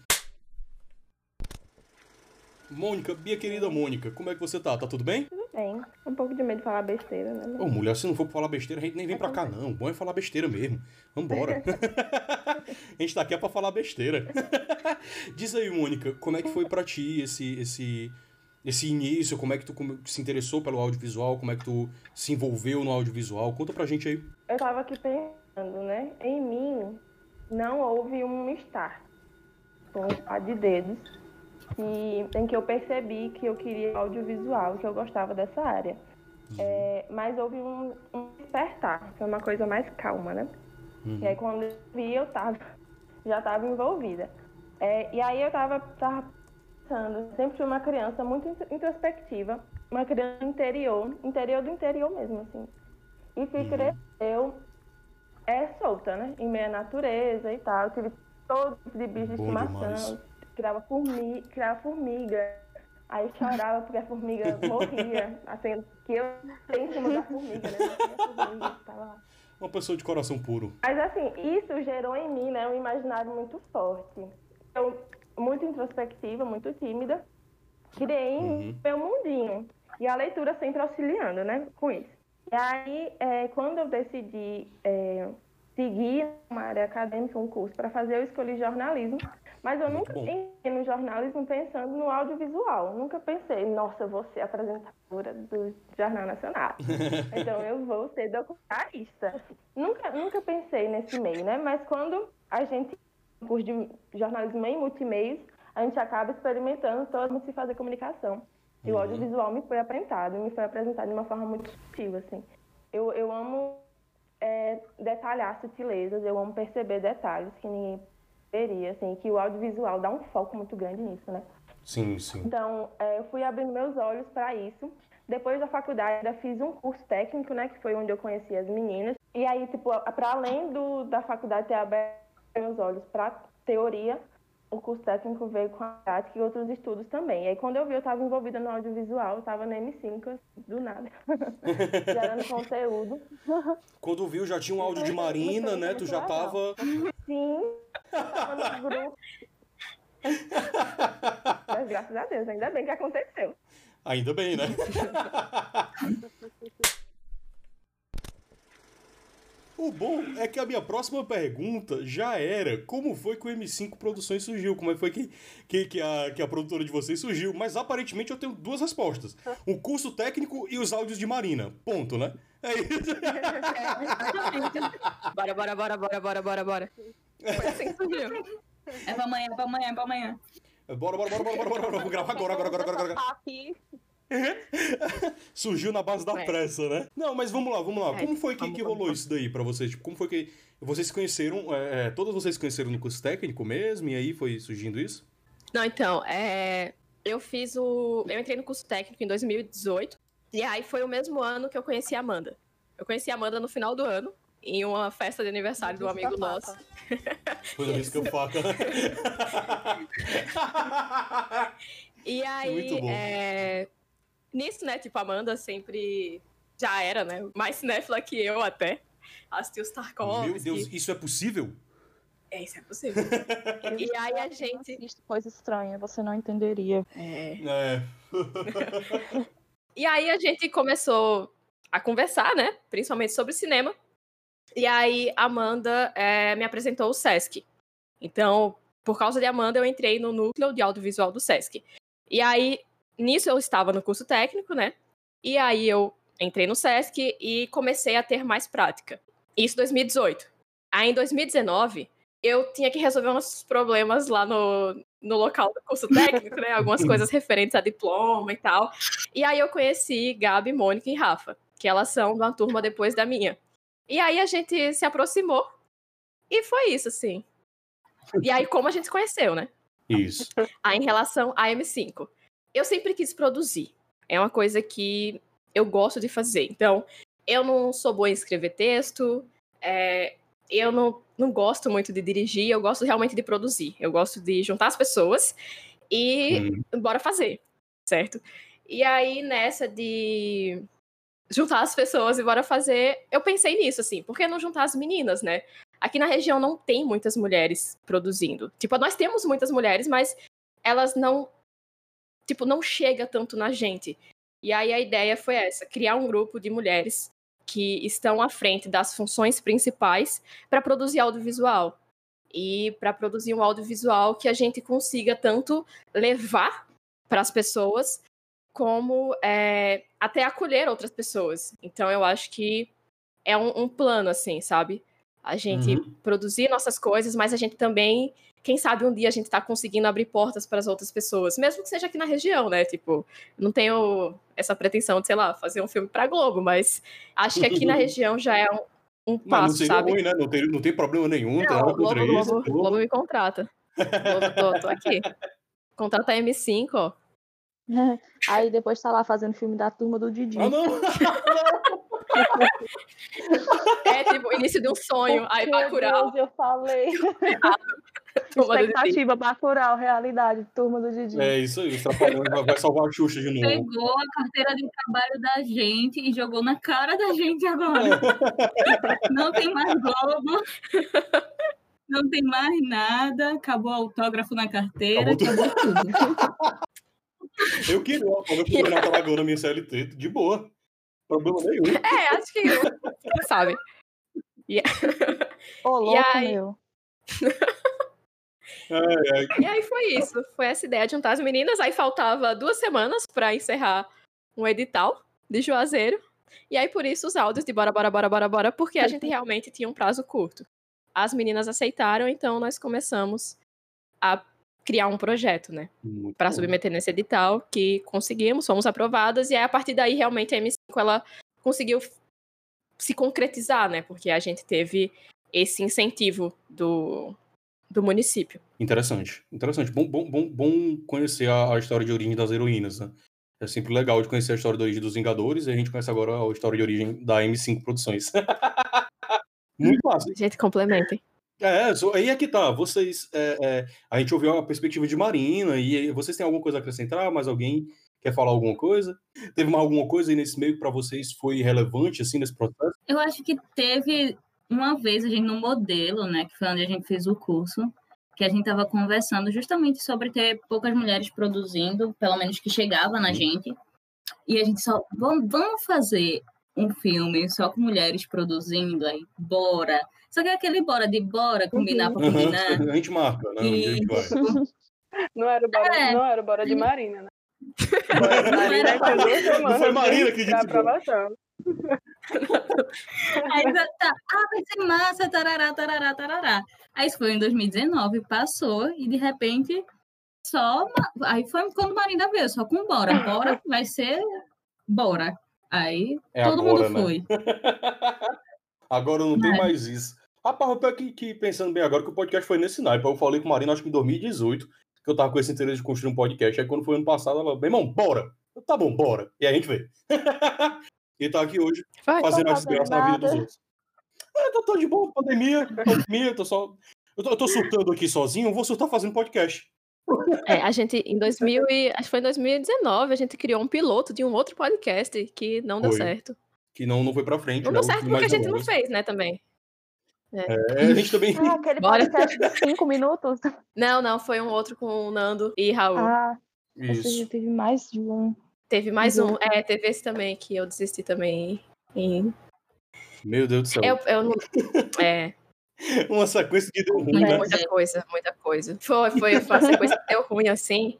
Mônica, minha querida Mônica, como é que você tá? Tá tudo bem? Bem. Um pouco de medo de falar besteira, né? Ô, mulher, se não for pra falar besteira, a gente nem vem pra cá, não. O bom é falar besteira mesmo. Vambora. a gente tá aqui é pra falar besteira. Diz aí, Mônica, como é que foi pra ti esse, esse, esse início? Como é que tu se interessou pelo audiovisual? Como é que tu se envolveu no audiovisual? Conta pra gente aí. Eu tava aqui pensando, né? Em mim não houve um start. Foi um start de dedos. Que, em que eu percebi que eu queria audiovisual, que eu gostava dessa área. É, mas houve um, um despertar, foi uma coisa mais calma, né? E aí quando eu vi, eu tava, já estava envolvida. É, e aí eu tava, tava pensando, sempre fui uma criança muito intro- introspectiva, uma criança interior, interior do interior mesmo, assim. E que cresceu é solta, né? Em meio à natureza e tal. Eu tive todo tipo de bicho de estimação. Criava formiga, criava formiga. Aí chorava porque a formiga morria. Assim, que eu em cima da formiga, né? A formiga tava lá. Uma pessoa de coração puro. Mas assim, isso gerou em mim, né, um imaginário muito forte. Eu, muito introspectiva, muito tímida, criei Uhum. meu mundinho. E a leitura sempre auxiliando, né, com isso. E aí, é, quando eu decidi é, seguir uma área acadêmica, um curso para fazer, eu escolhi jornalismo. Mas eu Muito nunca bom. entrei no jornalismo pensando no audiovisual. Nunca pensei, nossa, eu vou ser apresentadora do Jornal Nacional. Então eu vou ser documentarista. Nunca, nunca pensei nesse meio, né? Mas quando a gente, no curso de jornalismo em multimeios, a gente acaba experimentando todo mundo se fazer comunicação. E o Uhum. audiovisual me foi apresentado, me foi apresentado de uma forma muito sutil, assim. Eu, eu amo é, detalhar sutilezas, eu amo perceber detalhes que ninguém veria, assim, que o audiovisual dá um foco muito grande nisso, né? Sim, sim. Então, é, eu fui abrindo meus olhos para isso. Depois da faculdade, ainda fiz um curso técnico, né, que foi onde eu conheci as meninas. E aí, tipo, para além do, da faculdade ter aberto meus olhos para teoria, o curso técnico veio com a prática e outros estudos também. E aí, quando eu vi, eu estava envolvida no audiovisual, eu estava na M5, assim, do nada, gerando conteúdo. Quando viu, já tinha um áudio de Marina, né? Tu já tava. Sim, tava no grupo. Mas graças a Deus, ainda bem que aconteceu. Ainda bem, né? O bom é que a minha próxima pergunta já era como foi que o M5 Produções surgiu, como é que foi que, que, que, a, que a produtora de vocês surgiu, mas aparentemente eu tenho duas respostas. O curso técnico e os áudios de Marina. Ponto, né? É isso. Bora, bora, bora, bora, bora, bora, bora. Foi assim que surgiu. É pra amanhã, é pra amanhã, é pra amanhã. Bora, bora, bora, bora, bora, bora, bora. Vamos gravar agora, agora, agora, agora, agora. Surgiu na base da É. pressa, né? Não, mas vamos lá, vamos lá. É, Como foi que, vamos, que vamos, rolou isso daí pra vocês? Tipo, como foi que vocês se conheceram? é, é, todas vocês se conheceram no curso técnico mesmo? E aí foi surgindo isso? Não, então, é, eu fiz o. Eu entrei no curso técnico em 2018. E aí foi o mesmo ano que eu conheci a Amanda. Eu conheci a Amanda no final do ano, em uma festa de aniversário de um amigo nosso. Foi risco que eu faca. E aí, Muito bom. é, nisso, né, tipo, a Amanda sempre já era, né, mais cinéfila que eu até. Assistiu os Tarkovsky. Meu Deus, isso é possível? É, isso é possível. e aí a gente... coisa estranha, você não entenderia. É. É. E aí a gente começou a conversar, né? Principalmente sobre cinema. E aí, Amanda é, me apresentou o Sesc. Então, por causa de Amanda, eu entrei no núcleo de audiovisual do Sesc. E aí, nisso eu estava no curso técnico, né? E aí eu entrei no Sesc e comecei a ter mais prática. Isso em 2018. Aí em 2019, eu tinha que resolver uns problemas lá no, no local do curso técnico, né? Algumas coisas referentes a diploma e tal. E aí eu conheci Gabi, Mônica e Rafa, que elas são de uma turma depois da minha. E aí a gente se aproximou e foi isso, assim. E aí, como a gente se conheceu, né? Isso. Aí, em relação à M5, eu sempre quis produzir. É uma coisa que eu gosto de fazer. Então, eu não sou boa em escrever texto, é, eu não, não gosto muito de dirigir, eu gosto realmente de produzir. Eu gosto de juntar as pessoas e Hum. bora fazer, certo? E aí, nessa de juntar as pessoas e bora fazer, eu pensei nisso, assim, por que não juntar as meninas, né? Aqui na região não tem muitas mulheres produzindo. Tipo, nós temos muitas mulheres, mas elas não. Tipo, não chega tanto na gente. E aí a ideia foi essa: criar um grupo de mulheres que estão à frente das funções principais para produzir audiovisual. E para produzir um audiovisual que a gente consiga tanto levar para as pessoas, como é, até acolher outras pessoas. Então eu acho que é um, um plano, assim, sabe? A gente Uhum. produzir nossas coisas, mas a gente também, quem sabe um dia a gente tá conseguindo abrir portas para as outras pessoas, mesmo que seja aqui na região, né? Tipo, não tenho essa pretensão de, sei lá, fazer um filme pra Globo, mas acho que aqui na região já é um, um não passo, seria sabe? ruim, né? Não tem, não tem problema nenhum, não Não, Globo, isso. Globo, Globo. me contrata. Globo, tô, tô aqui. Contrata a M5, ó. Aí depois tá lá fazendo filme da turma do Didi. Ah, não! É tipo, início de um sonho. Aí, Bacurau. Deus, eu falei. do. Expectativa, Bacurau, realidade, turma do Didi. É isso aí, os Trapalhões vai- vai salvar a Xuxa de novo. Pegou a carteira de trabalho da gente e jogou na cara da gente agora. Não tem mais Globo. Não tem mais nada. Acabou o autógrafo na carteira. Acabou Acabou, tudo. Eu queria uma folga pro Renato Aragão na minha CLT, de boa. Problema nenhum. É, acho que. Quem sabe? Ô, louco, aí- meu. E aí foi isso. Foi essa ideia de juntar as meninas. Aí faltava duas semanas pra encerrar um edital de Juazeiro. E aí, por isso, os áudios de bora, bora, bora, bora, bora, porque a gente realmente tinha um prazo curto. As meninas aceitaram, então nós começamos a criar um projeto, né? bom. submeter nesse edital, que conseguimos, fomos aprovadas, e aí a partir daí realmente a M5 ela conseguiu se concretizar, né? Porque a gente teve esse incentivo do, do município. Interessante, interessante. Bom, bom, bom, bom conhecer a, a história de origem das heroínas, né? É sempre legal de conhecer a história de origem dos Vingadores e a gente conhece agora a história de origem da M5 Produções. Muito massa. Gente, complementem. É, aí é que tá. Vocês. é, é, a gente ouviu a perspectiva de Marina e vocês têm alguma coisa a acrescentar? Mais alguém quer falar alguma coisa? Teve mais alguma coisa aí nesse meio que pra vocês foi relevante, assim, nesse processo? Eu acho que teve uma vez a gente no modelo, né, que foi onde a gente fez o curso, que a gente estava conversando justamente sobre ter poucas mulheres produzindo, pelo menos que chegava na gente. E a gente só vamos, vamos fazer um filme só com mulheres produzindo aí, bora. Só que é aquele bora de bora, combinar pra combinar. a gente marca, né? Vai. Não era o Bora, É. não era o Bora de Marina, né? Bora de Marina é que duas semanas foi Marina que disse. Aí tá, ah, vai ser massa, tarará, tarará, tarará. Aí isso foi em 2019, passou e de repente só. Aí foi quando Marina veio, só com bora. Bora, vai ser bora. Aí É todo agora, mundo né? foi. Agora não tem É. mais isso. Rapaz, o é que, que pensando bem agora, que o podcast foi nesse naipe. Eu falei com Marina, acho que em 2018, que eu tava com esse interesse de construir um podcast. Aí quando foi ano passado, ela, meu irmão, bora. Eu, tá bom, bora. E aí a gente veio. e tá aqui hoje Vai. fazendo tô a desgraça na vida dos outros. É, tô, tô de boa, pandemia, pandemia, tô só. Eu tô, eu tô surtando aqui sozinho, eu vou surtar fazendo podcast. É, a gente, em 2000 e, acho que foi em 2019, a gente criou um piloto de um outro podcast que não deu Foi. certo. Que não, não foi pra frente. Não né? deu certo porque a gente não fez, né, também. É, a gente também. Ah, aquele Bora. podcast de cinco minutos. Não, não, foi um outro com o Nando e Raul. Ah, Isso. já teve mais de um. Teve mais Uhum. um. É, teve esse também que eu desisti também. Meu Deus do céu. Eu, eu não. É, Uma sequência de deu ruim, Muito né? muita coisa, muita coisa. Foi, foi, uma sequência que deu ruim assim.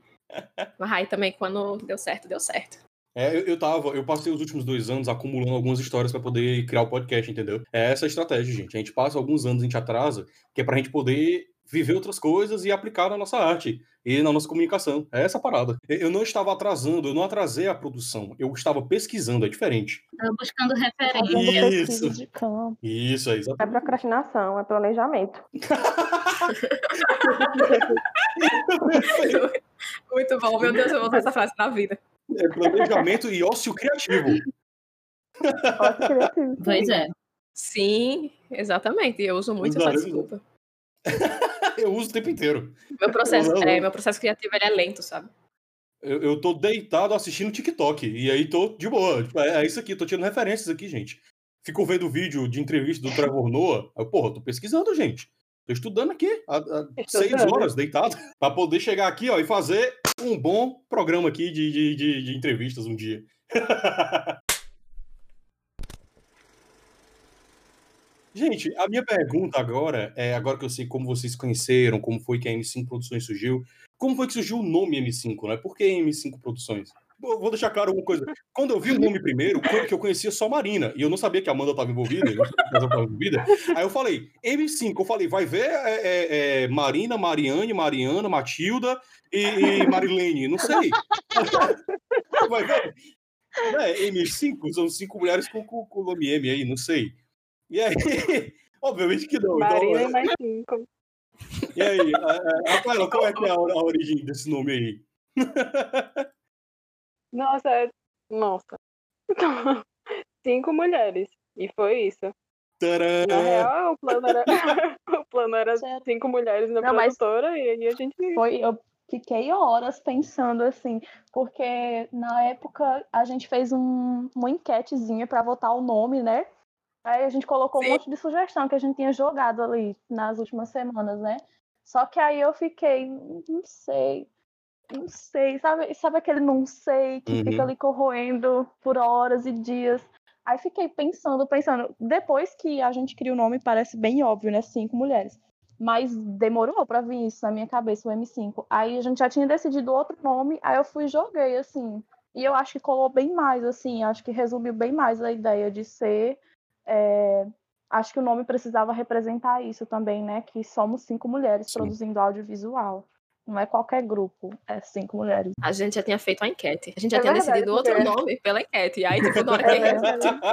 Mas aí também, quando deu certo, deu certo. É, eu, eu tava, eu passei os últimos dois anos acumulando algumas histórias pra poder criar o podcast, entendeu? É essa a estratégia, gente. A gente passa alguns anos, a gente atrasa, que é pra gente poder viver outras coisas e aplicar na nossa arte e na nossa comunicação. É essa a parada. Eu não estava atrasando, eu não atrasei a produção, eu estava pesquisando, é diferente. Tava buscando referência. Isso. de campo. Isso, é É exatamente. procrastinação, é planejamento. Muito bom, meu Deus, eu vou usar essa frase na vida. É planejamento e ócio criativo. Ótimo criativo. Pois é. Sim, exatamente. Eu uso muito essa Exato. desculpa. Eu uso o tempo inteiro. Meu processo, não. é, meu processo criativo é lento, sabe? Eu, eu tô deitado assistindo TikTok. E aí tô de boa. Tipo, É, é isso aqui, tô tirando referências aqui, gente. Fico vendo vídeo de entrevista do Trevor Noah. Eu, porra, tô pesquisando, gente. Tô estudando aqui há, há seis horas deitado. Pra poder chegar aqui, ó, e fazer um bom programa aqui de, de, de, de entrevistas um dia. Gente, a minha pergunta agora é, agora que eu sei como vocês conheceram, como foi que a M5 Produções surgiu, como foi que surgiu o nome M5, né? Por que M5 Produções? Vou deixar claro uma coisa. Quando eu vi o nome primeiro, que eu conhecia só Marina, e eu não sabia que a Amanda estava envolvida, envolvida. Aí eu falei, M5, eu falei, vai ver é, é, é, Marina, Mariane, Mariana, Matilda e, e Marilene, não sei. vai ver. É, M5, são cinco mulheres com o nome M aí, não sei. E aí, obviamente que não. Marina e Então, mais cinco. e aí, a- a- Rafaela, qual é que é a, a origem desse nome aí? Nossa, é... nossa. Cinco mulheres. E foi isso. Tcharam! Na real, o plano era, o plano era cinco mulheres na Não, mas- produtora e aí a gente. Foi, eu fiquei horas pensando assim, porque na época a gente fez um, uma enquetezinha para votar o nome, né? Aí a gente colocou Sim. um monte de sugestão que a gente tinha jogado ali nas últimas semanas, né? Só que aí eu fiquei, não sei, não sei, sabe, sabe aquele não sei que Uhum. fica ali corroendo por horas e dias. Aí fiquei pensando, pensando. Depois que a gente cria o nome, parece bem óbvio, né? Cinco mulheres. Mas demorou pra vir isso na minha cabeça, o M5. Aí a gente já tinha decidido outro nome, aí eu fui e joguei, assim. E eu acho que colou bem mais, assim. Acho que resumiu bem mais a ideia de ser. É, Acho que o nome precisava representar isso também, né? Que somos cinco mulheres Sim. produzindo audiovisual. Não é qualquer grupo, é cinco mulheres. A gente já tinha feito a enquete. A gente já É tinha verdade, decidido outro porque- nome pela enquete. E aí, tipo, na hora que É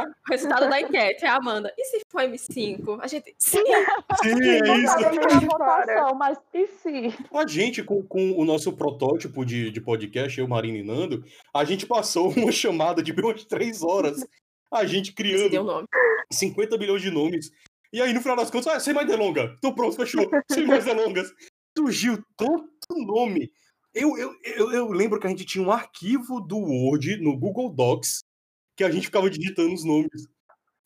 o resultado da enquete, a Amanda, e se for M5? A gente, sim, Sim, é Não isso. votação, mas e se? A gente, com, com o nosso protótipo de, de podcast, eu, Marina e Nando, a gente passou uma chamada de umas três horas. A gente decidiu o criando nome. 50 milhões de nomes. E aí, no final das contas, ah, sem mais delonga. Tô pronto, fechou. Sem mais delongas. Surgiu tanto nome. Eu, eu, eu, eu lembro que a gente tinha um arquivo do Word no Google Docs que a gente ficava digitando os nomes.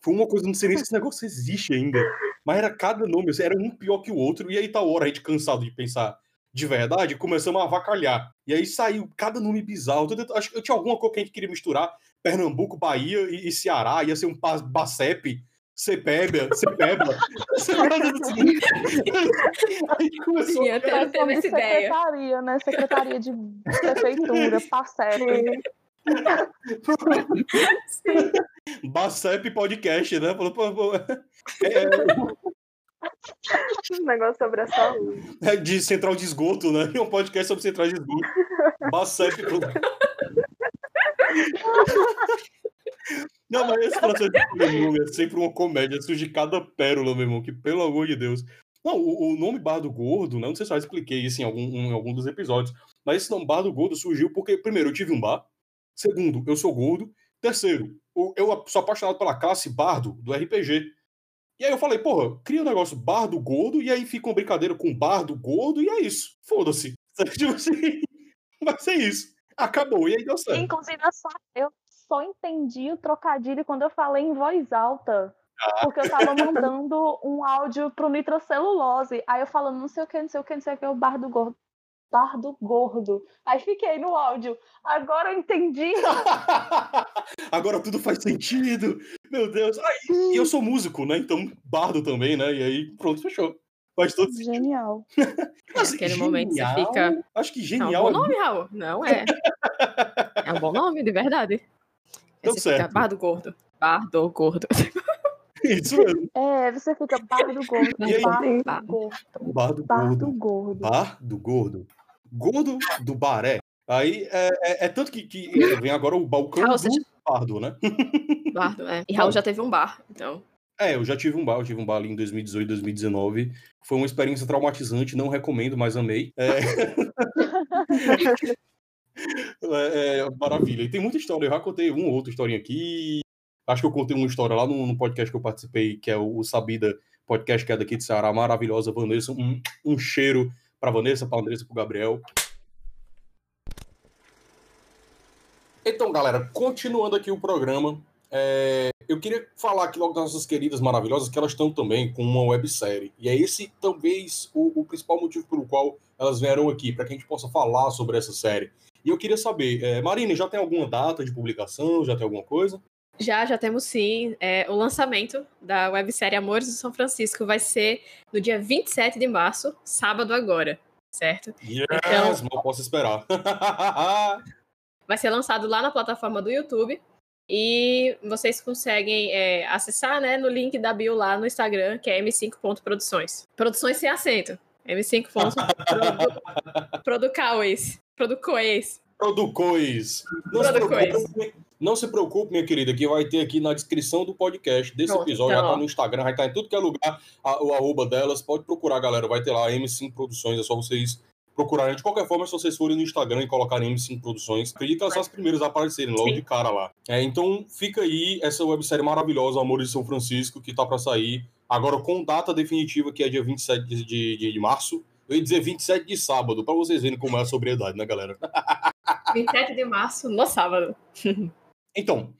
Foi uma coisa, não sei nem se esse negócio existe ainda. Mas era cada nome, assim, era um pior que o outro. E aí, tal hora, a gente cansado de pensar de verdade, começamos a avacalhar. E aí saiu cada nome bizarro. Tudo- Acho que tinha alguma coisa que a gente queria misturar. Pernambuco, Bahia e, e Ceará. Ia ser um Bacep, Cepébia, Cepebla. a gente começou teve nome essa de ideia. secretaria, né? Secretaria de Prefeitura, PASEP. Bacep Podcast, né? Falou, pô, pô, é, Um negócio sobre a saúde. é de central de esgoto, né? É um podcast sobre central de esgoto. Bacep. Não, mas esse processo de nome é sempre uma comédia. Surge cada pérola, meu irmão, que pelo amor de Deus. Não, o, o nome Bar do Gordo, né? Não sei se eu expliquei isso em algum, em algum dos episódios, mas esse nome Bar do Gordo surgiu porque, primeiro, eu tive um bar. Segundo, eu sou gordo. Terceiro, eu sou apaixonado pela classe bardo do RPG. E aí eu falei, porra, cria um negócio bardo gordo, e aí fica uma brincadeira com bardo gordo, e é isso. Foda-se. Tipo assim, vai ser isso. Acabou, e aí deu certo. Inclusive, eu só, eu só entendi o trocadilho quando eu falei em voz alta. Porque eu tava mandando um áudio pro nitrocelulose. Aí eu falando não sei o que, não sei o que, não sei o que, o bar do gordo. Bar do gordo. Aí fiquei no áudio. Agora eu entendi. Agora tudo faz sentido. Meu Deus. Ah, e eu sou músico, né? Então, bardo também, né? E aí, pronto, fechou. Faz todo sentido. Genial. Naquele momento você genial, fica- Acho que É um genial. bom nome, Raul. Não é. É um bom nome, de verdade. Deu Você fica certo. bardo gordo. Bardo gordo. Isso mesmo. É, você fica bardo gordo, E aí? bardo Bar- gordo, Bardo bardo gordo. gordo. Bar do gordo. Gordo do baré. Aí é, é- é tanto que, que vem agora o balcão Raul, do você já- bardo, né? Bardo, é. E Raul já teve um bar, então. É, eu já tive um bar, eu tive um bar ali em 2018, 2019. Foi uma experiência traumatizante, não recomendo, mas amei. É, é, é, maravilha. E tem muita história, eu já contei uma ou outra historinha aqui. Acho que eu contei uma história lá no, no podcast que eu participei, que é o, o Sabida Podcast, que é daqui de Ceará, maravilhosa, Vanessa. Um, um cheiro pra Vanessa, pra Andressa, pro Gabriel. Então, galera, continuando aqui o programa, é, eu queria falar aqui logo das nossas queridas maravilhosas, que elas estão também com uma websérie. E é esse talvez o, o principal motivo pelo qual elas vieram aqui, para que a gente possa falar sobre essa série. E eu queria saber, é, Marina, já tem alguma data de publicação? Já tem alguma coisa? Já, já temos sim. É, o lançamento da websérie Amores do São Francisco vai ser no dia 27 de março, sábado agora, certo? Yes, Então- mal posso esperar. Vai ser lançado lá na plataforma do YouTube. E vocês conseguem é, acessar né, no link da bio lá no Instagram, que é m5.produções. Produções sem acento. m5.producoes. Producoes. Producois. Não se, Producois. preocupe, não se preocupe, minha querida, que vai ter aqui na descrição do podcast desse Pronto, episódio. então, já tá ó. no Instagram, vai estar em tudo que é lugar. a- o arroba delas. Pode procurar, galera. Vai ter lá M5 Produções. É só vocês procurarem. De qualquer forma, se vocês forem no Instagram e colocarem M5 Produções, acredito que elas são as primeiras a aparecerem logo Sim. de cara lá. É, então, fica aí essa websérie maravilhosa, Amores de São Francisco, que tá pra sair. Agora, com data definitiva, que é dia 27 de, de, de março. Eu ia dizer 27 de sábado, pra vocês verem como é a sobriedade, né, galera? 27 de março, no sábado. Então,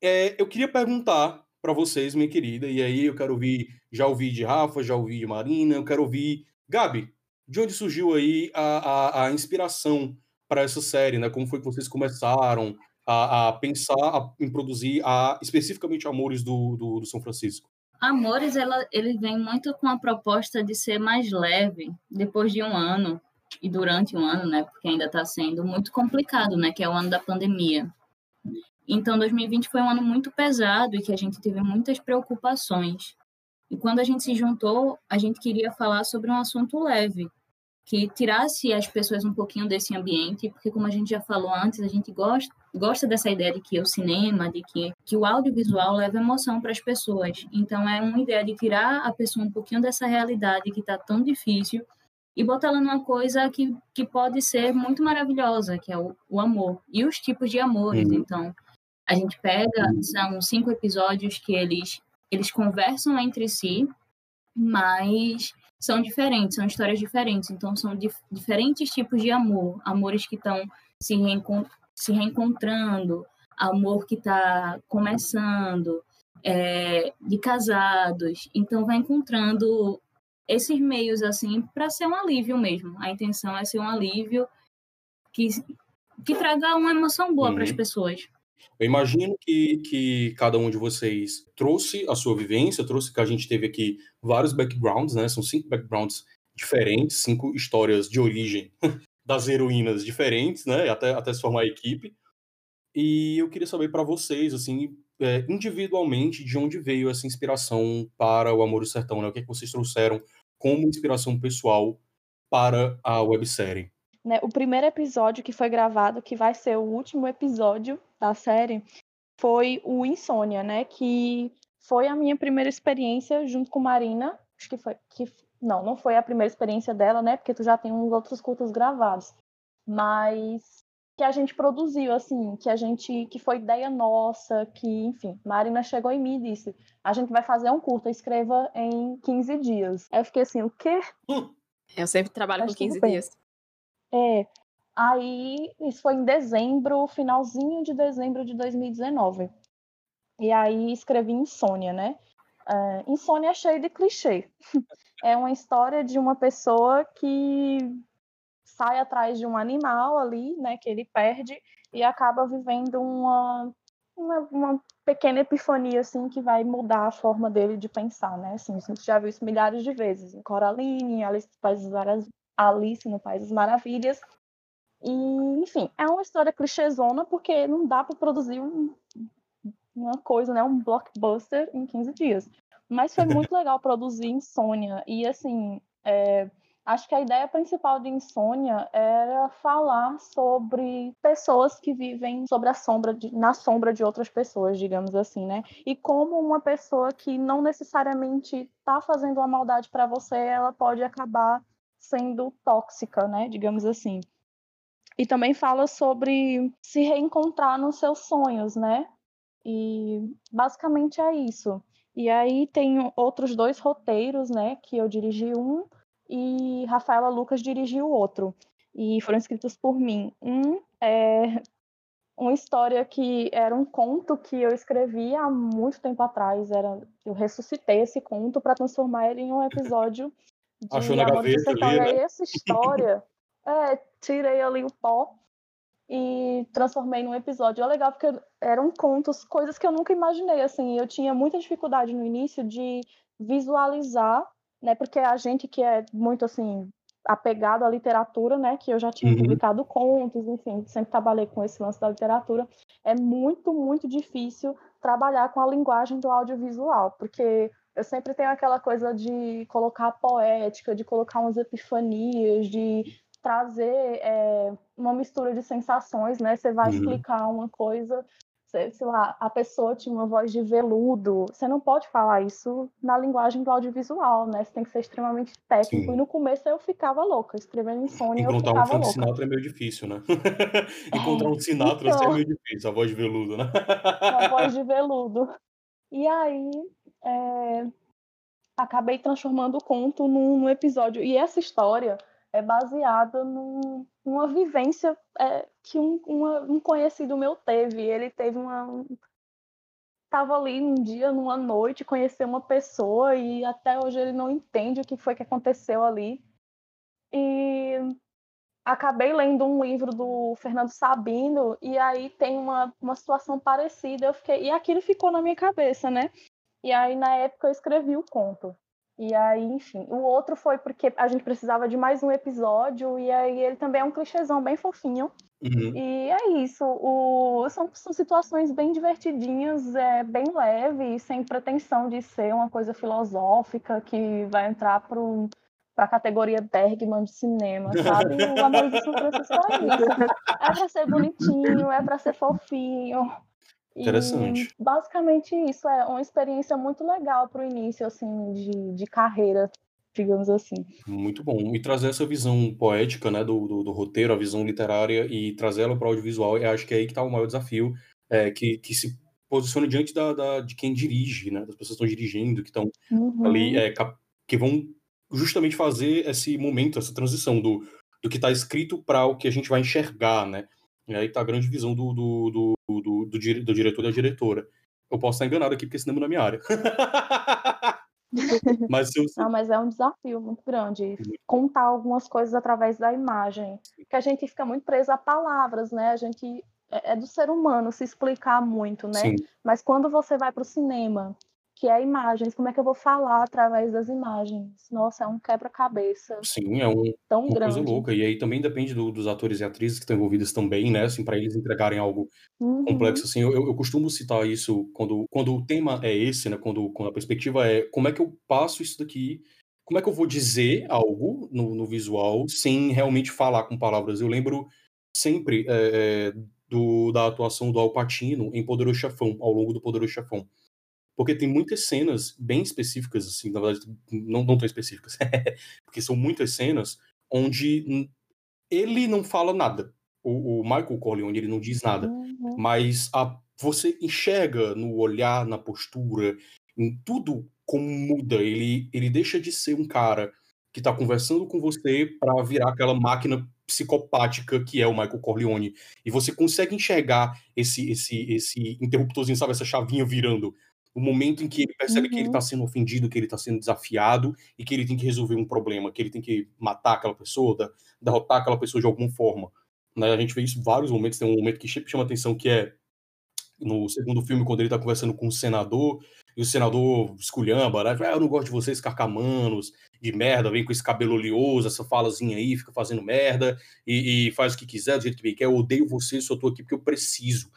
é, eu queria perguntar para vocês, minha querida, e aí eu quero ouvir, já ouvi de Rafa, já ouvi de Marina, eu quero ouvir. Gabi, de onde surgiu aí a, a, a inspiração para essa série, né? Como foi que vocês começaram a, a pensar em produzir especificamente Amores do, do, do São Francisco? Amores, ela, ele vem muito com a proposta de ser mais leve depois de um ano e durante um ano, né? Porque ainda está sendo muito complicado, né? Que é o ano da pandemia. Então, 2020 foi um ano muito pesado e que a gente teve muitas preocupações. E quando a gente se juntou, a gente queria falar sobre um assunto leve, que tirasse as pessoas um pouquinho desse ambiente, porque como a gente já falou antes, a gente gosta gosta dessa ideia de que o cinema, de que, que o audiovisual leva emoção para as pessoas. Então, é uma ideia de tirar a pessoa um pouquinho dessa realidade que está tão difícil e botar ela numa coisa que, que pode ser muito maravilhosa, que é o, o amor. E os tipos de amores. Uhum. Então, a gente pega, são cinco episódios que eles, eles conversam entre si, mas são diferentes, são histórias diferentes. Então, são dif diferentes tipos de amor. Amores que estão se, reencon se reencontrando, amor que está começando, é, de casados. Então, vai encontrando esses meios, assim, para ser um alívio mesmo. A intenção é ser um alívio que, que traga uma emoção boa para as Uhum. pessoas. Eu imagino que, que cada um de vocês trouxe a sua vivência, trouxe que a gente teve aqui vários backgrounds, né? São cinco backgrounds diferentes, cinco histórias de origem das heroínas diferentes, né? Até, até se formar a equipe. E eu queria saber para vocês, assim, é, individualmente, de onde veio essa inspiração para o Amor do Sertão, né? O que, é que vocês trouxeram como inspiração pessoal para a websérie? né, o primeiro episódio que foi gravado, que vai ser o último episódio da série, foi o Insônia, né? Que foi a minha primeira experiência junto com Marina. Acho que foi. Que, não, não foi a primeira experiência dela, né? Porque tu já tem uns outros cultos gravados. Mas que a gente produziu, assim, que a gente. que foi ideia nossa, que, enfim, Marina chegou em mim e disse: a gente vai fazer um curta, escreva em 15 dias. Aí eu fiquei assim, o quê? Eu sempre trabalho Mas com 15 tudo bem. dias. É. Aí, isso foi em dezembro, finalzinho de dezembro de 2019. E aí escrevi Insônia, né? É, Insônia é de clichê. É uma história de uma pessoa que sai atrás de um animal ali, né? Que ele perde e acaba vivendo uma, uma uma, pequena epifania assim que vai mudar a forma dele de pensar, né? Assim, a gente já viu isso milhares de vezes em Coraline, Alice País das, Alice no País das Maravilhas. E, enfim, é uma história clichêzona porque não dá para produzir um, uma coisa, né, um blockbuster em 15 dias. Mas foi muito legal produzir Insônia e assim, é, Acho que a ideia principal de Insônia era falar sobre pessoas que vivem sobre a sombra de, na sombra de outras pessoas, digamos assim, né? E como uma pessoa que não necessariamente está fazendo uma maldade para você, ela pode acabar sendo tóxica, né? Digamos assim. E também fala sobre se reencontrar nos seus sonhos, né? E basicamente é isso. E aí tem outros dois roteiros, né? Que eu dirigi um e Rafaela Lucas dirigiu o outro. E foram escritos por mim. Um é uma história que era um conto que eu escrevi há muito tempo atrás. Era, eu ressuscitei esse conto para transformar ele em um episódio de Achou na gaveta ali, né? E essa história, é, tirei ali o pó e transformei num episódio. É legal porque eram contos, coisas que eu nunca imaginei, assim. Eu tinha muita dificuldade no início de visualizar né? Porque a gente que é muito assim apegado à literatura, né, que eu já tinha uhum. publicado contos, enfim, sempre trabalhei com esse lance da literatura, é muito, muito difícil trabalhar com a linguagem do audiovisual, porque eu sempre tenho aquela coisa de colocar poética, de colocar umas epifanias, de trazer é, uma mistura de sensações, né? Você vai uhum. explicar uma coisa sei lá, a pessoa tinha uma voz de veludo. Você não pode falar isso na linguagem do audiovisual, né? Você tem que ser extremamente técnico. Sim. E no começo eu ficava louca, escrevendo insônia. Encontrar um Frank Sinatra é meio difícil, né? Encontrar um Sinatra então, é meio difícil, a voz de veludo, né? a voz de veludo. E aí, é... acabei transformando o conto num, num episódio. E essa história é baseada num, numa vivência é, que um, uma, um conhecido meu teve. Ele teve uma. Estava ali um dia, numa noite, conheceu uma pessoa e até hoje ele não entende o que foi que aconteceu ali. E acabei lendo um livro do Fernando Sabino e aí tem uma, uma situação parecida. Eu fiquei e aquilo ficou na minha cabeça, né? E aí na época eu escrevi o conto. E aí, enfim. O outro foi porque a gente precisava de mais um episódio, e aí ele também é um clichêzão bem fofinho. Uhum. E é isso. O... São, são situações bem divertidinhas, é, bem leve, sem pretensão de ser uma coisa filosófica que vai entrar para a categoria Bergman de cinema, sabe? O Amor de São Francisco é isso. É para ser bonitinho, é para ser fofinho. Interessante. E, basicamente isso é uma experiência muito legal para o início assim de, de carreira, digamos assim. Muito bom. E trazer essa visão poética, né, do, do, do roteiro, a visão literária e trazê-la para o audiovisual, eu acho que é aí que está o maior desafio, é, que, que se posiciona diante da, da, de quem dirige, né, das pessoas que estão dirigindo, que estão uhum. ali, é, que vão justamente fazer esse momento, essa transição do, do que está escrito para o que a gente vai enxergar, né? E aí tá a grande visão do, do, do, do, do, do diretor e da diretora. Eu posso estar enganado aqui, porque cinema não é minha área. mas, eu... Não, mas é um desafio muito grande contar algumas coisas através da imagem. Que a gente fica muito preso a palavras, né? A gente é, é do ser humano se explicar muito, né? Sim. Mas quando você vai para o cinema que é imagens. Como é que eu vou falar através das imagens? Nossa, é um quebra-cabeça. Sim, é um, tão uma grande. coisa louca. E aí também depende do, dos atores e atrizes que estão envolvidos também, né? Assim, para eles entregarem algo uhum. complexo. Assim, eu, eu, costumo citar isso quando, quando o tema é esse, né? Quando, quando a perspectiva é como é que eu passo isso daqui como é que eu vou dizer algo no, no, visual sem realmente falar com palavras? Eu lembro sempre é, do, da atuação do Al Pacino em Poderoso Chefão, ao longo do Poderoso Chefão porque tem muitas cenas bem específicas, assim, na verdade, não, não tão específicas, porque são muitas cenas onde ele não fala nada. O, o Michael Corleone, ele não diz nada, uhum. mas a, você enxerga no olhar, na postura, em tudo como muda. Ele, ele deixa de ser um cara que está conversando com você para virar aquela máquina psicopática que é o Michael Corleone. E você consegue enxergar esse esse esse interruptorzinho, sabe, essa chavinha virando o momento em que ele percebe uhum. que ele está uhum. sendo ofendido, que ele está sendo desafiado e que ele tem que resolver um problema, que ele tem que matar aquela pessoa, derrotar aquela pessoa de alguma forma. Né? A gente vê isso em vários momentos. Tem um momento que chama atenção que é no segundo filme, quando ele tá conversando com o senador, e o senador esculhamba, né? Ah, eu não gosto de vocês carcamanos, de merda, vem com esse cabelo oleoso, essa falazinha aí, fica fazendo merda, e, e faz o que quiser, do jeito que bem quer, eu odeio vocês, só tô aqui porque eu preciso.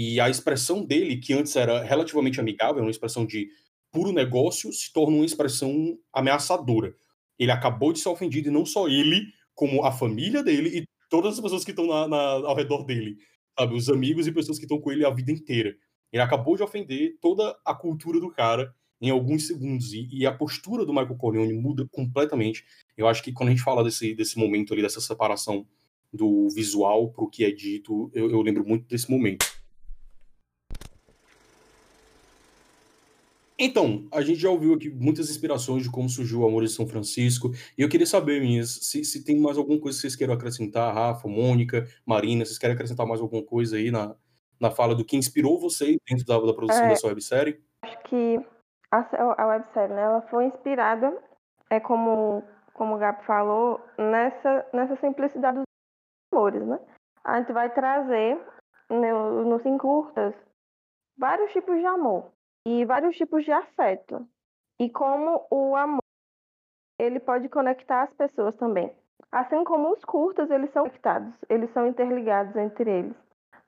E a expressão dele, que antes era relativamente amigável, uma expressão de puro negócio, se torna uma expressão ameaçadora. Ele acabou de ser ofendido, e não só ele, como a família dele e todas as pessoas que estão na, na, ao redor dele, sabe? Os amigos e pessoas que estão com ele a vida inteira. Ele acabou de ofender toda a cultura do cara em alguns segundos. E, e, a postura do Michael Corleone muda completamente. Eu acho que quando a gente fala desse, desse momento ali, dessa separação do visual para o que é dito, eu, eu lembro muito desse momento. Então, a gente já ouviu aqui muitas inspirações de como surgiu o Amor de São Francisco. E eu queria saber, minhas, se, se tem mais alguma coisa que vocês queiram acrescentar, Rafa, Mônica, Marina, vocês querem acrescentar mais alguma coisa aí na, na fala do que inspirou vocês dentro da, da produção é, dessa websérie? Acho que a, a websérie, né, ela foi inspirada, é como, como o Gabi falou, nessa, nessa simplicidade dos amores, né? A gente vai trazer no, nos encurtas vários tipos de amor e vários tipos de afeto. E como o amor ele pode conectar as pessoas também. Assim como os curtas, eles são conectados, eles são interligados entre eles.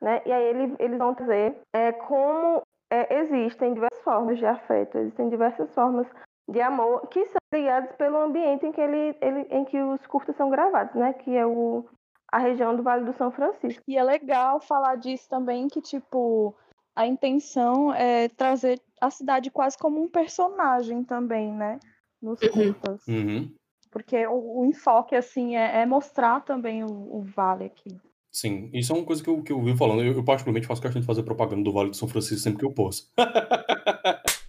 Né? E aí ele, eles vão dizer é, como é, existem diversas formas de afeto, existem diversas formas de amor que são ligadas pelo ambiente em que, ele, ele, em que os curtas são gravados, né? Que é o, a região do Vale do São Francisco. E é legal falar disso também, que, tipo, a intenção é trazer a cidade quase como um personagem também, né? Nos uhum. curtas. Uhum. Porque o, o, enfoque, assim, é, é mostrar também o, o, vale aqui. Sim, isso é uma coisa que eu, que eu vi falando. Eu, eu, particularmente, faço questão de fazer propaganda do Vale do São Francisco sempre que eu posso.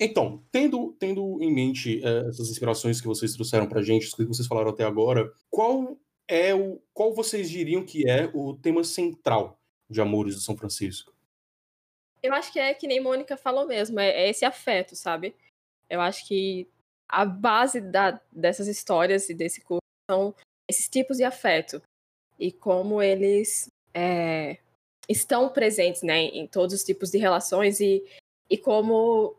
Então, tendo, tendo em mente é, essas inspirações que vocês trouxeram pra gente, que vocês falaram até agora, qual é o qual vocês diriam que é o tema central de Amores do São Francisco? Eu acho que é que nem Mônica falou mesmo, é, é esse afeto, sabe? Eu acho que a base da, dessas histórias e desse curso são esses tipos de afeto e como eles é, estão presentes né, em todos os tipos de relações e, e como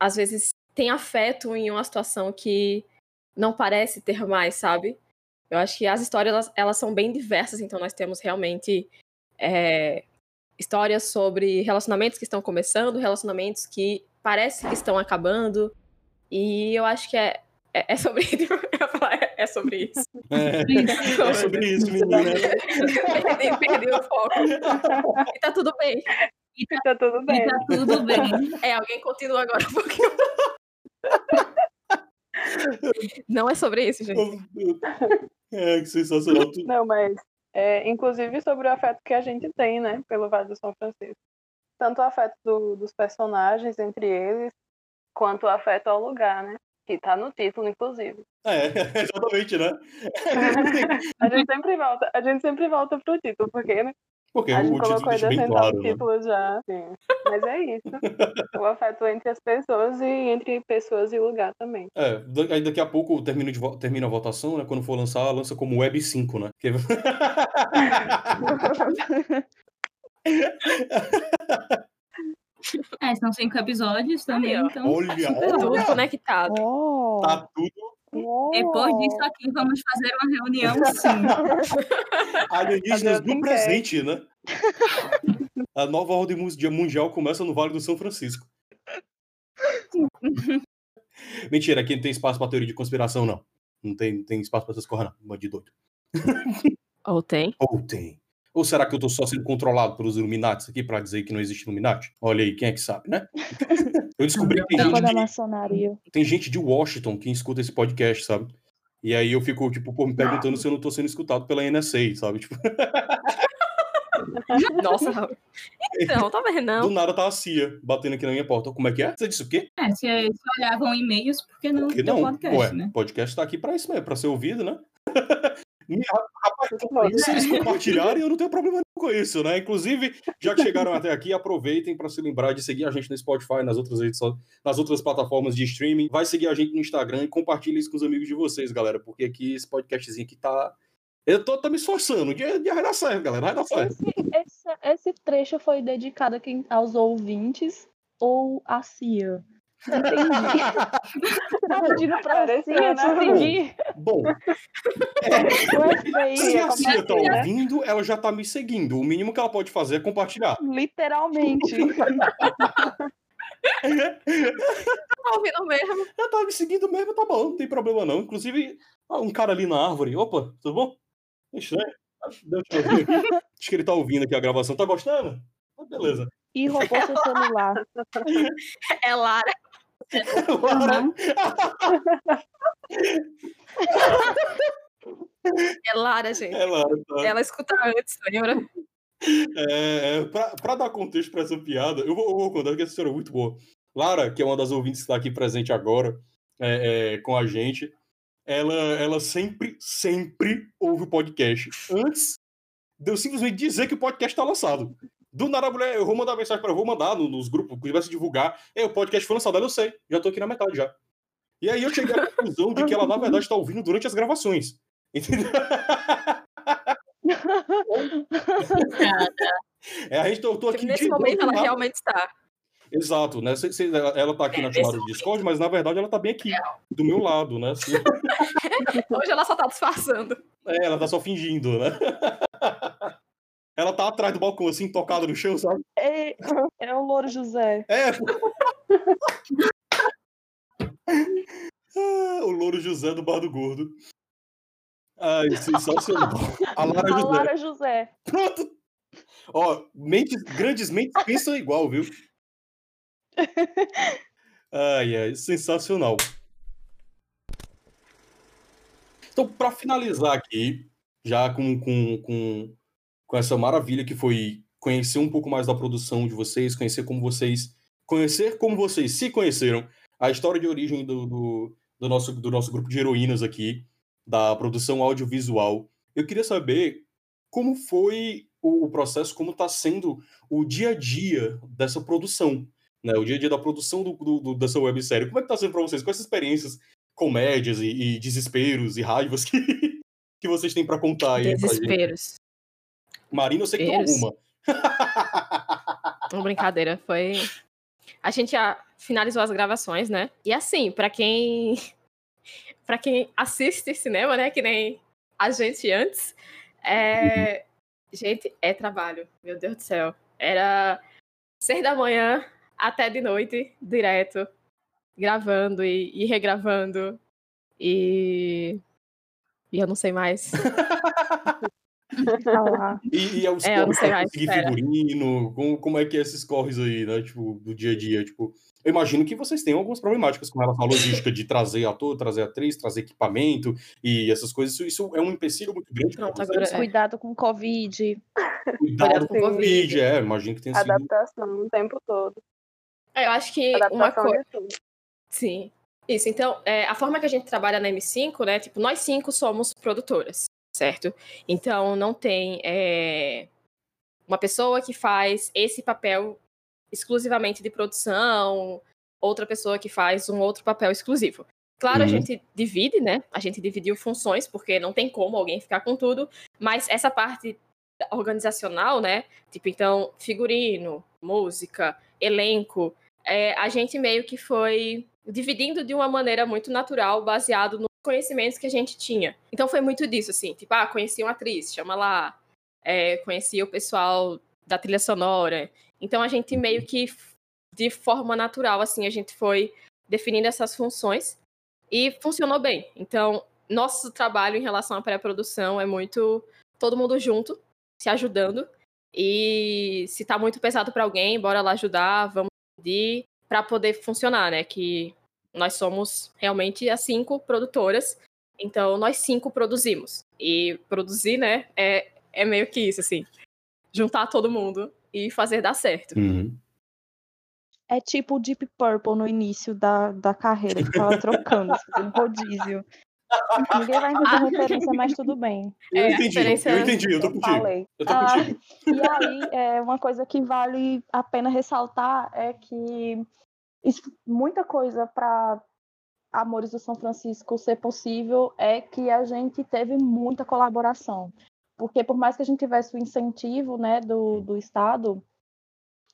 às vezes tem afeto em uma situação que não parece ter mais, sabe? Eu acho que as histórias elas, elas são bem diversas, então nós temos realmente é, histórias sobre relacionamentos que estão começando, relacionamentos que parece que estão acabando, e eu acho que é, é, é sobre é, é sobre isso. É, é sobre isso, menina. perdi, perdi o foco. E tá tudo bem. E tá, tá tudo bem. E tá tudo bem. É, alguém continua agora um pouquinho. Não é sobre isso, gente. É, que sensacional. Não, mas é, inclusive sobre o afeto que a gente tem, né, pelo Vale do São Francisco. Tanto o afeto do, dos personagens entre eles, quanto o afeto ao lugar, né? Que tá no título, inclusive. É, exatamente, né? a gente sempre volta, a gente sempre volta pro título, porque né, porque a gente o colocou ainda bem claro, né? título já. Sim. Mas é isso. o afeto entre as pessoas e entre pessoas e lugar também. É, aí daqui a pouco termina, de, termina a votação, né? Quando for lançar, lança como Web 5, né? Que... É, são cinco episódios também, então. Olha, tá tudo conectado. Oh. Tá tudo depois disso aqui, vamos fazer uma reunião, sim. Alienígenas do presente, né? A nova ordem mundial começa no Vale do São Francisco. Mentira, aqui não tem espaço pra teoria de conspiração, não. Não tem, tem espaço pra essas coisas, não. de doido. Ou tem. Ou tem. Ou será que eu tô só sendo controlado pelos Illuminati aqui para dizer que não existe Illuminati? Olha aí, quem é que sabe, né? Eu descobri que tem gente, de, tem gente de Washington que escuta esse podcast, sabe? E aí eu fico, tipo, pô, me perguntando se eu não tô sendo escutado pela NSA, sabe? Tipo... Nossa, então, tá vendo, não? Do nada tá a CIA batendo aqui na minha porta. Como é que é? Você disse o quê? É, se, se olhavam e-mails, por que não? Porque não, podcast, Ué, né? podcast tá aqui pra isso mesmo, pra ser ouvido, né? Rapaz, se eles compartilharem, eu não tenho problema com isso, né? Inclusive, já que chegaram até aqui, aproveitem para se lembrar de seguir a gente no Spotify, nas outras redes, nas outras plataformas de streaming. Vai seguir a gente no Instagram e compartilhe isso com os amigos de vocês, galera, porque aqui esse podcastzinho aqui tá Eu tô, tô me esforçando. De, de vai dar certo, galera. Vai dar certo. Esse, esse, esse trecho foi dedicado a quem, aos ouvintes ou a Cia? Não entendi. tá pedindo pra Cia, né? não entendi. Bom, FBI, se a Cia tá né? ouvindo, ela já tá me seguindo. O mínimo que ela pode fazer é compartilhar. Literalmente. Tá ouvindo mesmo? Ela tá me seguindo mesmo, tá bom, não tem problema não. Inclusive, ah, um cara ali na árvore. Opa, tudo bom? É Estranho. Deixa eu ver. Acho que ele tá ouvindo aqui a gravação. Tá gostando? Ah, beleza. E roubou seu celular. É Lara. Uhum. É Lara, gente. Ela, tá. Ela escuta antes, lembra? É, é, pra, pra dar contexto pra essa piada, eu vou, eu vou contar que essa história é muito boa. Lara, que é uma das ouvintes que está aqui presente agora é, é, com a gente, ela, ela sempre, sempre ouve o podcast. Antes de eu simplesmente dizer que o podcast está lançado. Do nada, a mulher, eu vou mandar mensagem para ela, vou mandar no- nos grupos, que vai se divulgar. É, o podcast foi lançado, eu sei, já tô aqui na metade já. E aí eu cheguei à conclusão de que ela, na verdade, está ouvindo durante as gravações. Entendeu? É, a gente, eu tô aqui Nesse momento ela realmente está. Exato, né? Cê- cê- ela- tá aqui na chamada do Discord, mas na verdade ela tá bem aqui, do meu lado, né? Hoje ela só tá disfarçando. é, ela tá só fingindo, né? Ela tá atrás do balcão, assim, tocada no chão, sabe? É, é o Louro José. É. Ah, o Louro José do Bar do Gordo. Ai, sensacional. A Lara A José. Lara José. Pronto. Ó, mentes, grandes mentes pensam igual, viu? Ai, ai, sensacional. Então, para finalizar aqui, já com, com, com, com essa maravilha que foi conhecer um pouco mais da produção de vocês, conhecer como vocês. Conhecer como vocês se conheceram, a história de origem do, do, do nosso, do nosso grupo de heroínas aqui, da produção audiovisual. Eu queria saber como foi o, processo, como está sendo o dia a dia dessa produção, né? O dia a dia da produção do, do- dessa websérie. Como é que está sendo para vocês? Quais experiências, comédias e, e desesperos e raivas que, que vocês têm para contar aí? Desesperos. Marina, eu sei que tem Desesperos. alguma. Uma brincadeira. Foi. A gente já finalizou as gravações, né? E assim, pra quem. pra quem assiste cinema, né? Que nem a gente antes. É... Gente, é trabalho. Meu Deus do céu. Era seis da manhã até de noite, direto. Gravando e, e regravando. E. E eu não sei mais. Tá. E, e é os É, corres sei pra conseguir figurino, como, como é que é esses corres aí, né? Tipo, do dia a dia, tipo... Eu imagino que vocês tenham algumas problemáticas com relação à logística de trazer ator, trazer atriz, trazer equipamento e essas coisas. Isso, isso é um empecilho muito grande para vocês. agora é. Cuidado com Covid. Cuidado com com o Covid, Covid. é. Imagino que tenha sido... Adaptação o tempo todo. Eu acho que uma Adaptação coisa. de tudo. Sim. Isso, então, é, a forma que a gente trabalha na M5, né? Tipo, nós cinco somos produtoras, certo? Então, não tem é, uma pessoa que faz esse papel exclusivamente de produção, outra pessoa que faz um outro papel exclusivo. Claro, a Uhum. gente divide, né? A gente dividiu funções, porque não tem como alguém ficar com tudo, mas essa parte organizacional, né? Tipo, então, figurino, música, elenco, é, a gente meio que foi dividindo de uma maneira muito natural, baseado conhecimentos que a gente tinha. Então foi muito disso, assim, tipo, ah, conheci uma atriz, chama lá, é, conheci o pessoal da trilha sonora. Então a gente meio que, de forma natural, assim, a gente foi definindo essas funções e funcionou bem. Então, nosso trabalho em relação à pré-produção é muito todo mundo junto, se ajudando. E se tá muito pesado para alguém, bora lá ajudar, vamos pedir para poder funcionar, né? Que nós somos realmente as cinco produtoras, então nós cinco produzimos. E produzir, né, é, é meio que isso, assim, juntar todo mundo e fazer dar certo. Uhum. É tipo o Deep Purple no início da, da carreira, que tava trocando, fazendo rodízio. Ninguém vai entender a referência, mas tudo bem. Eu É, entendi, eu entendi, eu tô contigo. falei. Eu tô Ah, contigo. e aí, é, uma coisa que vale a pena ressaltar é que muita coisa para Amores do São Francisco ser possível é que a gente teve muita colaboração. Porque por mais que a gente tivesse o incentivo né, do, do Estado,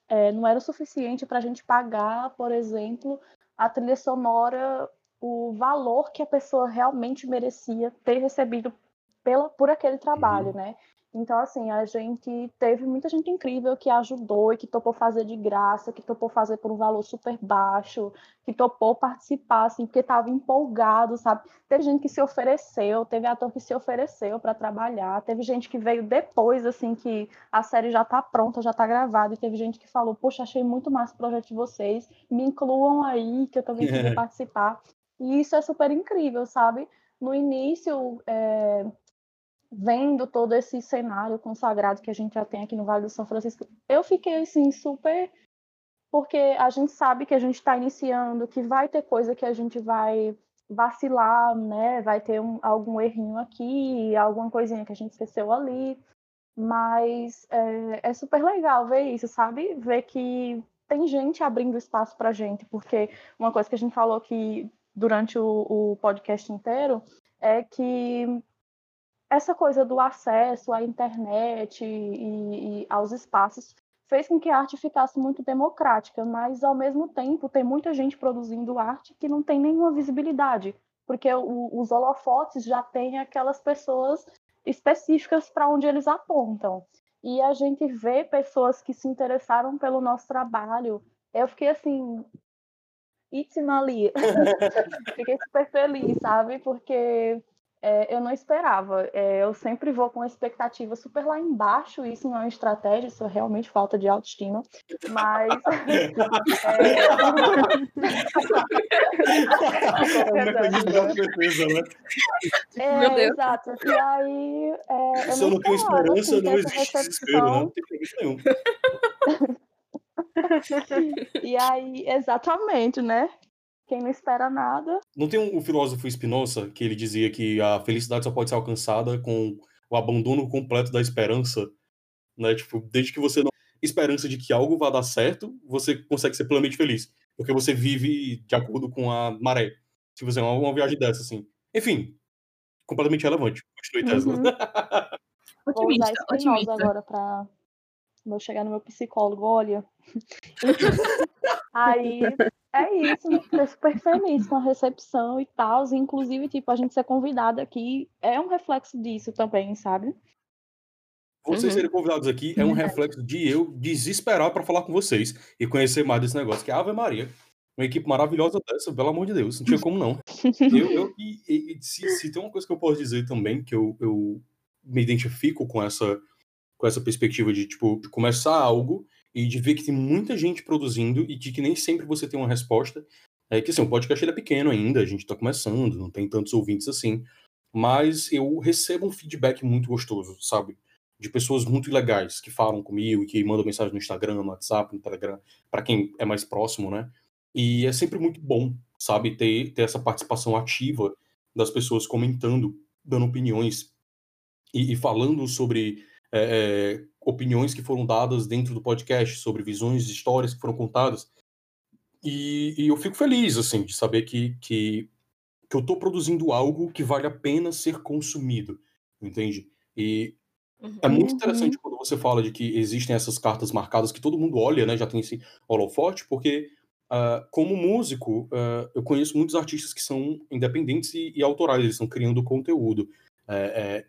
é, não era o suficiente para a gente pagar, por exemplo, a trilha sonora, o valor que a pessoa realmente merecia ter recebido pela, por aquele trabalho, né? Então, assim, a gente teve muita gente incrível que ajudou e que topou fazer de graça, que topou fazer por um valor super baixo, que topou participar, assim, porque estava empolgado, sabe? Teve gente que se ofereceu, teve ator que se ofereceu para trabalhar, teve gente que veio depois, assim, que a série já está pronta, já está gravada, e teve gente que falou, poxa, achei muito massa o projeto de vocês, me incluam aí, que eu também queria participar. E isso é super incrível, sabe? No início, é vendo todo esse cenário consagrado que a gente já tem aqui no Vale do São Francisco, eu fiquei assim super porque a gente sabe que a gente está iniciando, que vai ter coisa que a gente vai vacilar, né? Vai ter um, algum errinho aqui, alguma coisinha que a gente esqueceu ali, mas é, é super legal ver isso, sabe? Ver que tem gente abrindo espaço para gente, porque uma coisa que a gente falou aqui durante o, o podcast inteiro é que essa coisa do acesso à internet e, e, aos espaços fez com que a arte ficasse muito democrática, mas ao mesmo tempo tem muita gente produzindo arte que não tem nenhuma visibilidade, porque o, os holofotes já têm aquelas pessoas específicas para onde eles apontam. E a gente vê pessoas que se interessaram pelo nosso trabalho. Eu fiquei assim, Itzimali. fiquei super feliz, sabe? Porque é, eu não esperava. É, eu sempre vou com uma expectativa super lá embaixo, isso não é uma estratégia, isso é realmente falta de autoestima. Mas. é, né? É, Meu Deus. exato. E aí. É, eu Se eu não tenho esperança, assim, não existe desespero, né? Não tem nenhum. e aí, exatamente, né? Quem não espera nada. Não tem um, um filósofo Spinoza que ele dizia que a felicidade só pode ser alcançada com o abandono completo da esperança, né? Tipo, desde que você não esperança de que algo vá dar certo, você consegue ser plenamente feliz, porque você vive de acordo com a maré. Se você é uma, uma viagem dessa assim. Enfim, completamente relevante. Continue Tesla. Uhum. Vou usar otimista. agora para vou chegar no meu psicólogo, olha. Aí é isso, né? Fiquei super feliz com a recepção e tal. Inclusive, tipo, a gente ser convidada aqui é um reflexo disso também, sabe? Vocês uhum. serem convidados aqui é um reflexo de eu desesperar para falar com vocês e conhecer mais desse negócio, que é a Ave Maria. Uma equipe maravilhosa dessa, pelo amor de Deus, não tinha como não. Eu, eu e, e se, se, tem uma coisa que eu posso dizer também, que eu, eu me identifico com essa, com essa perspectiva de, tipo, de começar algo e de ver que tem muita gente produzindo e de que nem sempre você tem uma resposta. É que assim, o podcast é pequeno ainda, a gente está começando, não tem tantos ouvintes assim, mas eu recebo um feedback muito gostoso, sabe? De pessoas muito legais que falam comigo, que mandam mensagem no Instagram, no WhatsApp, no Telegram, para quem é mais próximo, né? E é sempre muito bom, sabe, ter, ter essa participação ativa das pessoas comentando, dando opiniões e, e falando sobre é, opiniões que foram dadas dentro do podcast, sobre visões, histórias que foram contadas. E, e eu fico feliz, assim, de saber que, que, que eu estou produzindo algo que vale a pena ser consumido, entende? E uhum. é muito interessante uhum. quando você fala de que existem essas cartas marcadas que todo mundo olha, né? Já tem esse holofote, porque Uh, como músico, uh, eu conheço muitos artistas que são independentes e, e autorais, eles estão criando conteúdo. É, é,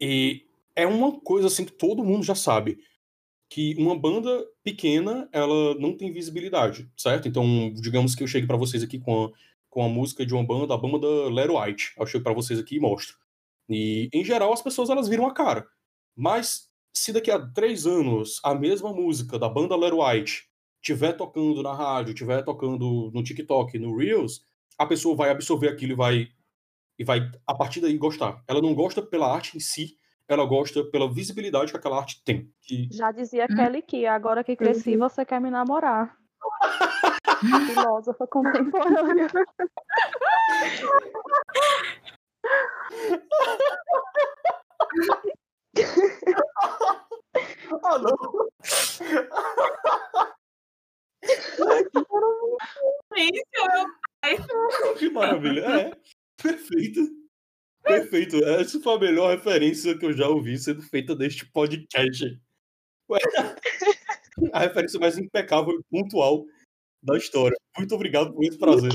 e é uma coisa assim que todo mundo já sabe que uma banda pequena ela não tem visibilidade, certo? Então, digamos que eu chegue para vocês aqui com a, com a música de uma banda, a banda Lero White. Eu chego para vocês aqui e mostro. E, em geral, as pessoas elas viram a cara. Mas, se daqui a três anos a mesma música da banda Lero White tiver tocando na rádio, tiver tocando no TikTok, no Reels, a pessoa vai absorver aquilo e vai, e vai, a partir daí, gostar. Ela não gosta pela arte em si, ela gosta pela visibilidade que aquela arte tem. Que... Já dizia hum. Kelly que agora que cresci, você quer me namorar. Filósofa contemporânea. ah, não. Que maravilha. É, perfeito. Perfeito. Essa foi a melhor referência que eu já ouvi sendo feita neste podcast. A referência mais impecável e pontual da história. Muito obrigado por esse prazer.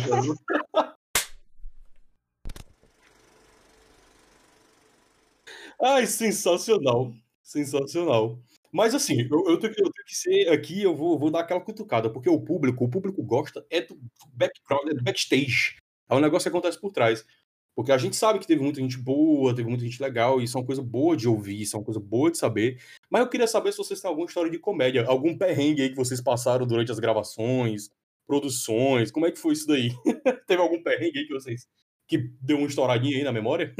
Ai, sensacional. Sensacional. Mas assim, eu, eu, tenho, eu, tenho, que ser aqui, eu vou, vou dar aquela cutucada, porque o público, o público gosta é do background, é do backstage. É um negócio que acontece por trás. Porque a gente sabe que teve muita gente boa, teve muita gente legal, e isso é uma coisa boa de ouvir, isso é uma coisa boa de saber. Mas eu queria saber se vocês têm alguma história de comédia, algum perrengue aí que vocês passaram durante as gravações, produções, como é que foi isso daí? teve algum perrengue aí que vocês que deu uma estouradinha aí na memória?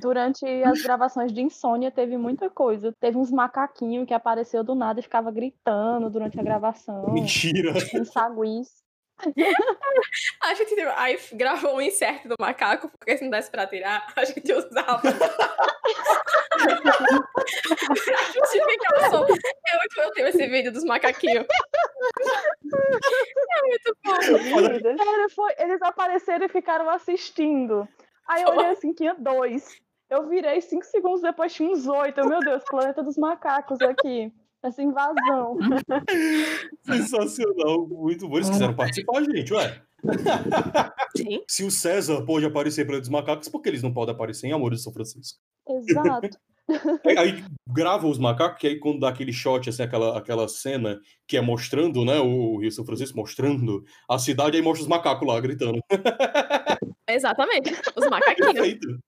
Durante as gravações de Insônia teve muita coisa. Teve uns macaquinhos que apareceu do nada e ficava gritando durante a gravação. Mentira! Uns saguis. A gente aí gravou um inserto do macaco, porque se não desse pra tirar, a gente usava. Justificação. Eu, eu tenho esse vídeo dos macaquinhos. É muito bom. foi, eles apareceram e ficaram assistindo. Aí eu olhei assim, tinha dois. Eu virei cinco segundos depois, tinha uns oito. Meu Deus, planeta dos macacos aqui essa invasão. Sensacional, muito bom. Eles quiseram participar, gente, ué. Sim. Se o César pode aparecer para os macacos, por que eles não podem aparecer em Amores de São Francisco? Exato. Aí, aí grava os macacos, que aí quando dá aquele shot, assim, aquela, aquela cena que é mostrando, né, o Rio São Francisco mostrando a cidade, aí mostra os macacos lá gritando. Exatamente, os macaquinhos. Perfeito.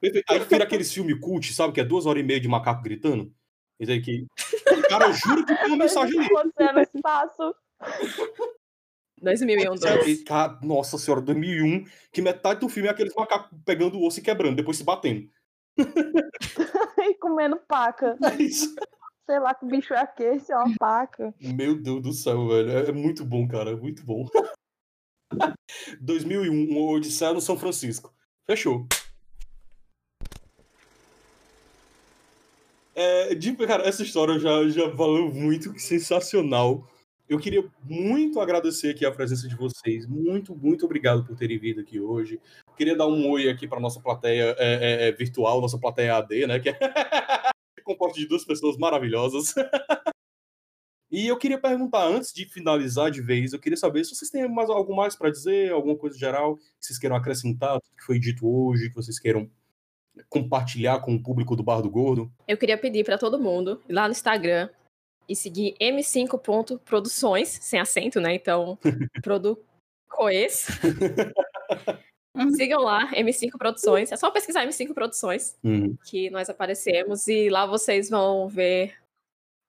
Perfeito. Aí vira aqueles filme cult, sabe, que é duas horas e meia de macaco gritando. Isso aqui. Cara, eu juro que tem uma mensagem ali. Você no espaço. 2001, 2. Nossa senhora, 2001, que metade do filme é aqueles macacos pegando o osso e quebrando, depois se batendo. e comendo paca. É isso. Sei lá que bicho é aquele, se é uma paca. Meu Deus do céu, velho. É muito bom, cara. É muito bom. 2001, uma Odisseia no São Francisco. Fechou. É, de, cara, essa história já, já valeu muito, que sensacional. Eu queria muito agradecer aqui a presença de vocês. Muito, muito obrigado por terem vindo aqui hoje. Queria dar um oi aqui para nossa plateia é, é, é, virtual, nossa plateia AD, né? Que é composta de duas pessoas maravilhosas. e eu queria perguntar, antes de finalizar de vez, eu queria saber se vocês têm mais, algo mais para dizer, alguma coisa geral que vocês queiram acrescentar, tudo que foi dito hoje, que vocês queiram compartilhar com o público do Bar do Gordo. Eu queria pedir para todo mundo ir lá no Instagram e seguir m5.produções, sem acento, né? Então, Producoes. Sigam lá, M5 Produções. É só pesquisar M5 Produções, uhum. que nós aparecemos. E lá vocês vão ver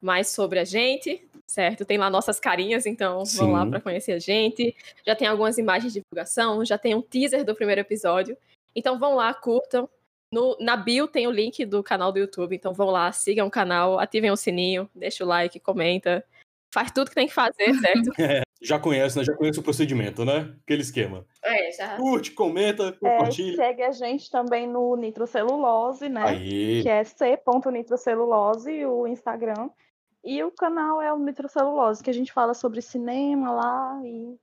mais sobre a gente, certo? Tem lá nossas carinhas, então Sim. vão lá para conhecer a gente. Já tem algumas imagens de divulgação, já tem um teaser do primeiro episódio. Então vão lá, curtam, no, na bio tem o link do canal do YouTube, então vão lá, sigam o canal, ativem o sininho, deixa o like, comenta. Faz tudo que tem que fazer, certo? É, já conhece, né? Já conhece o procedimento, né? Aquele esquema. É, já. Curte, comenta, compartilha. É, segue a gente também no Nitrocelulose, né? Aí. Que é c.nitrocelulose, o Instagram. E o canal é o Nitrocelulose, que a gente fala sobre cinema lá e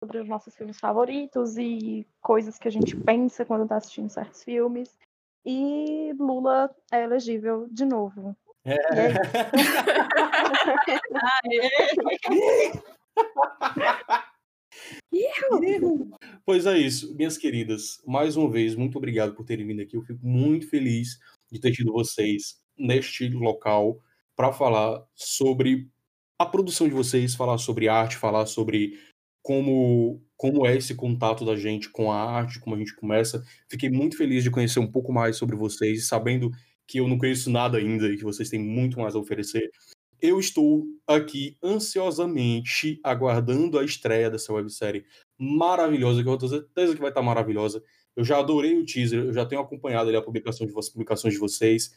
sobre os nossos filmes favoritos e coisas que a gente pensa quando tá assistindo certos filmes e Lula é elegível de novo. É. pois é isso, minhas queridas. Mais uma vez, muito obrigado por terem vindo aqui. Eu fico muito feliz de ter tido vocês neste local para falar sobre a produção de vocês, falar sobre arte, falar sobre como, como é esse contato da gente com a arte, como a gente começa. Fiquei muito feliz de conhecer um pouco mais sobre vocês, sabendo que eu não conheço nada ainda e que vocês têm muito mais a oferecer. Eu estou aqui ansiosamente aguardando a estreia dessa websérie maravilhosa, que eu tenho certeza que vai estar maravilhosa. Eu já adorei o teaser, eu já tenho acompanhado ali a publicação de, as publicações de vocês.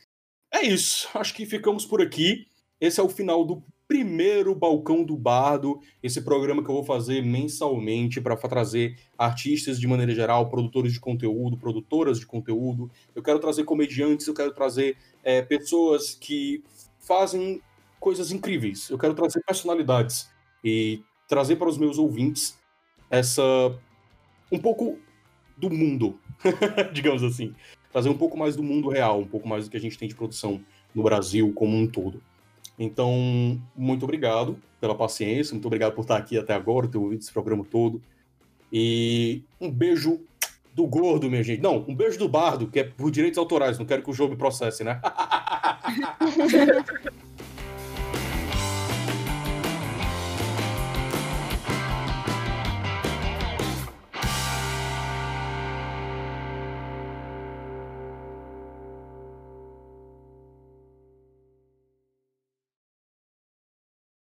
É isso, acho que ficamos por aqui. Esse é o final do primeiro Balcão do Bardo, esse programa que eu vou fazer mensalmente para trazer artistas de maneira geral, produtores de conteúdo, produtoras de conteúdo. Eu quero trazer comediantes, eu quero trazer é, pessoas que fazem coisas incríveis. Eu quero trazer personalidades e trazer para os meus ouvintes essa um pouco do mundo, digamos assim. Trazer um pouco mais do mundo real, um pouco mais do que a gente tem de produção no Brasil como um todo. Então, muito obrigado pela paciência, muito obrigado por estar aqui até agora, ter ouvido esse programa todo. E um beijo do gordo, minha gente. Não, um beijo do bardo, que é por direitos autorais, não quero que o jogo me processe, né?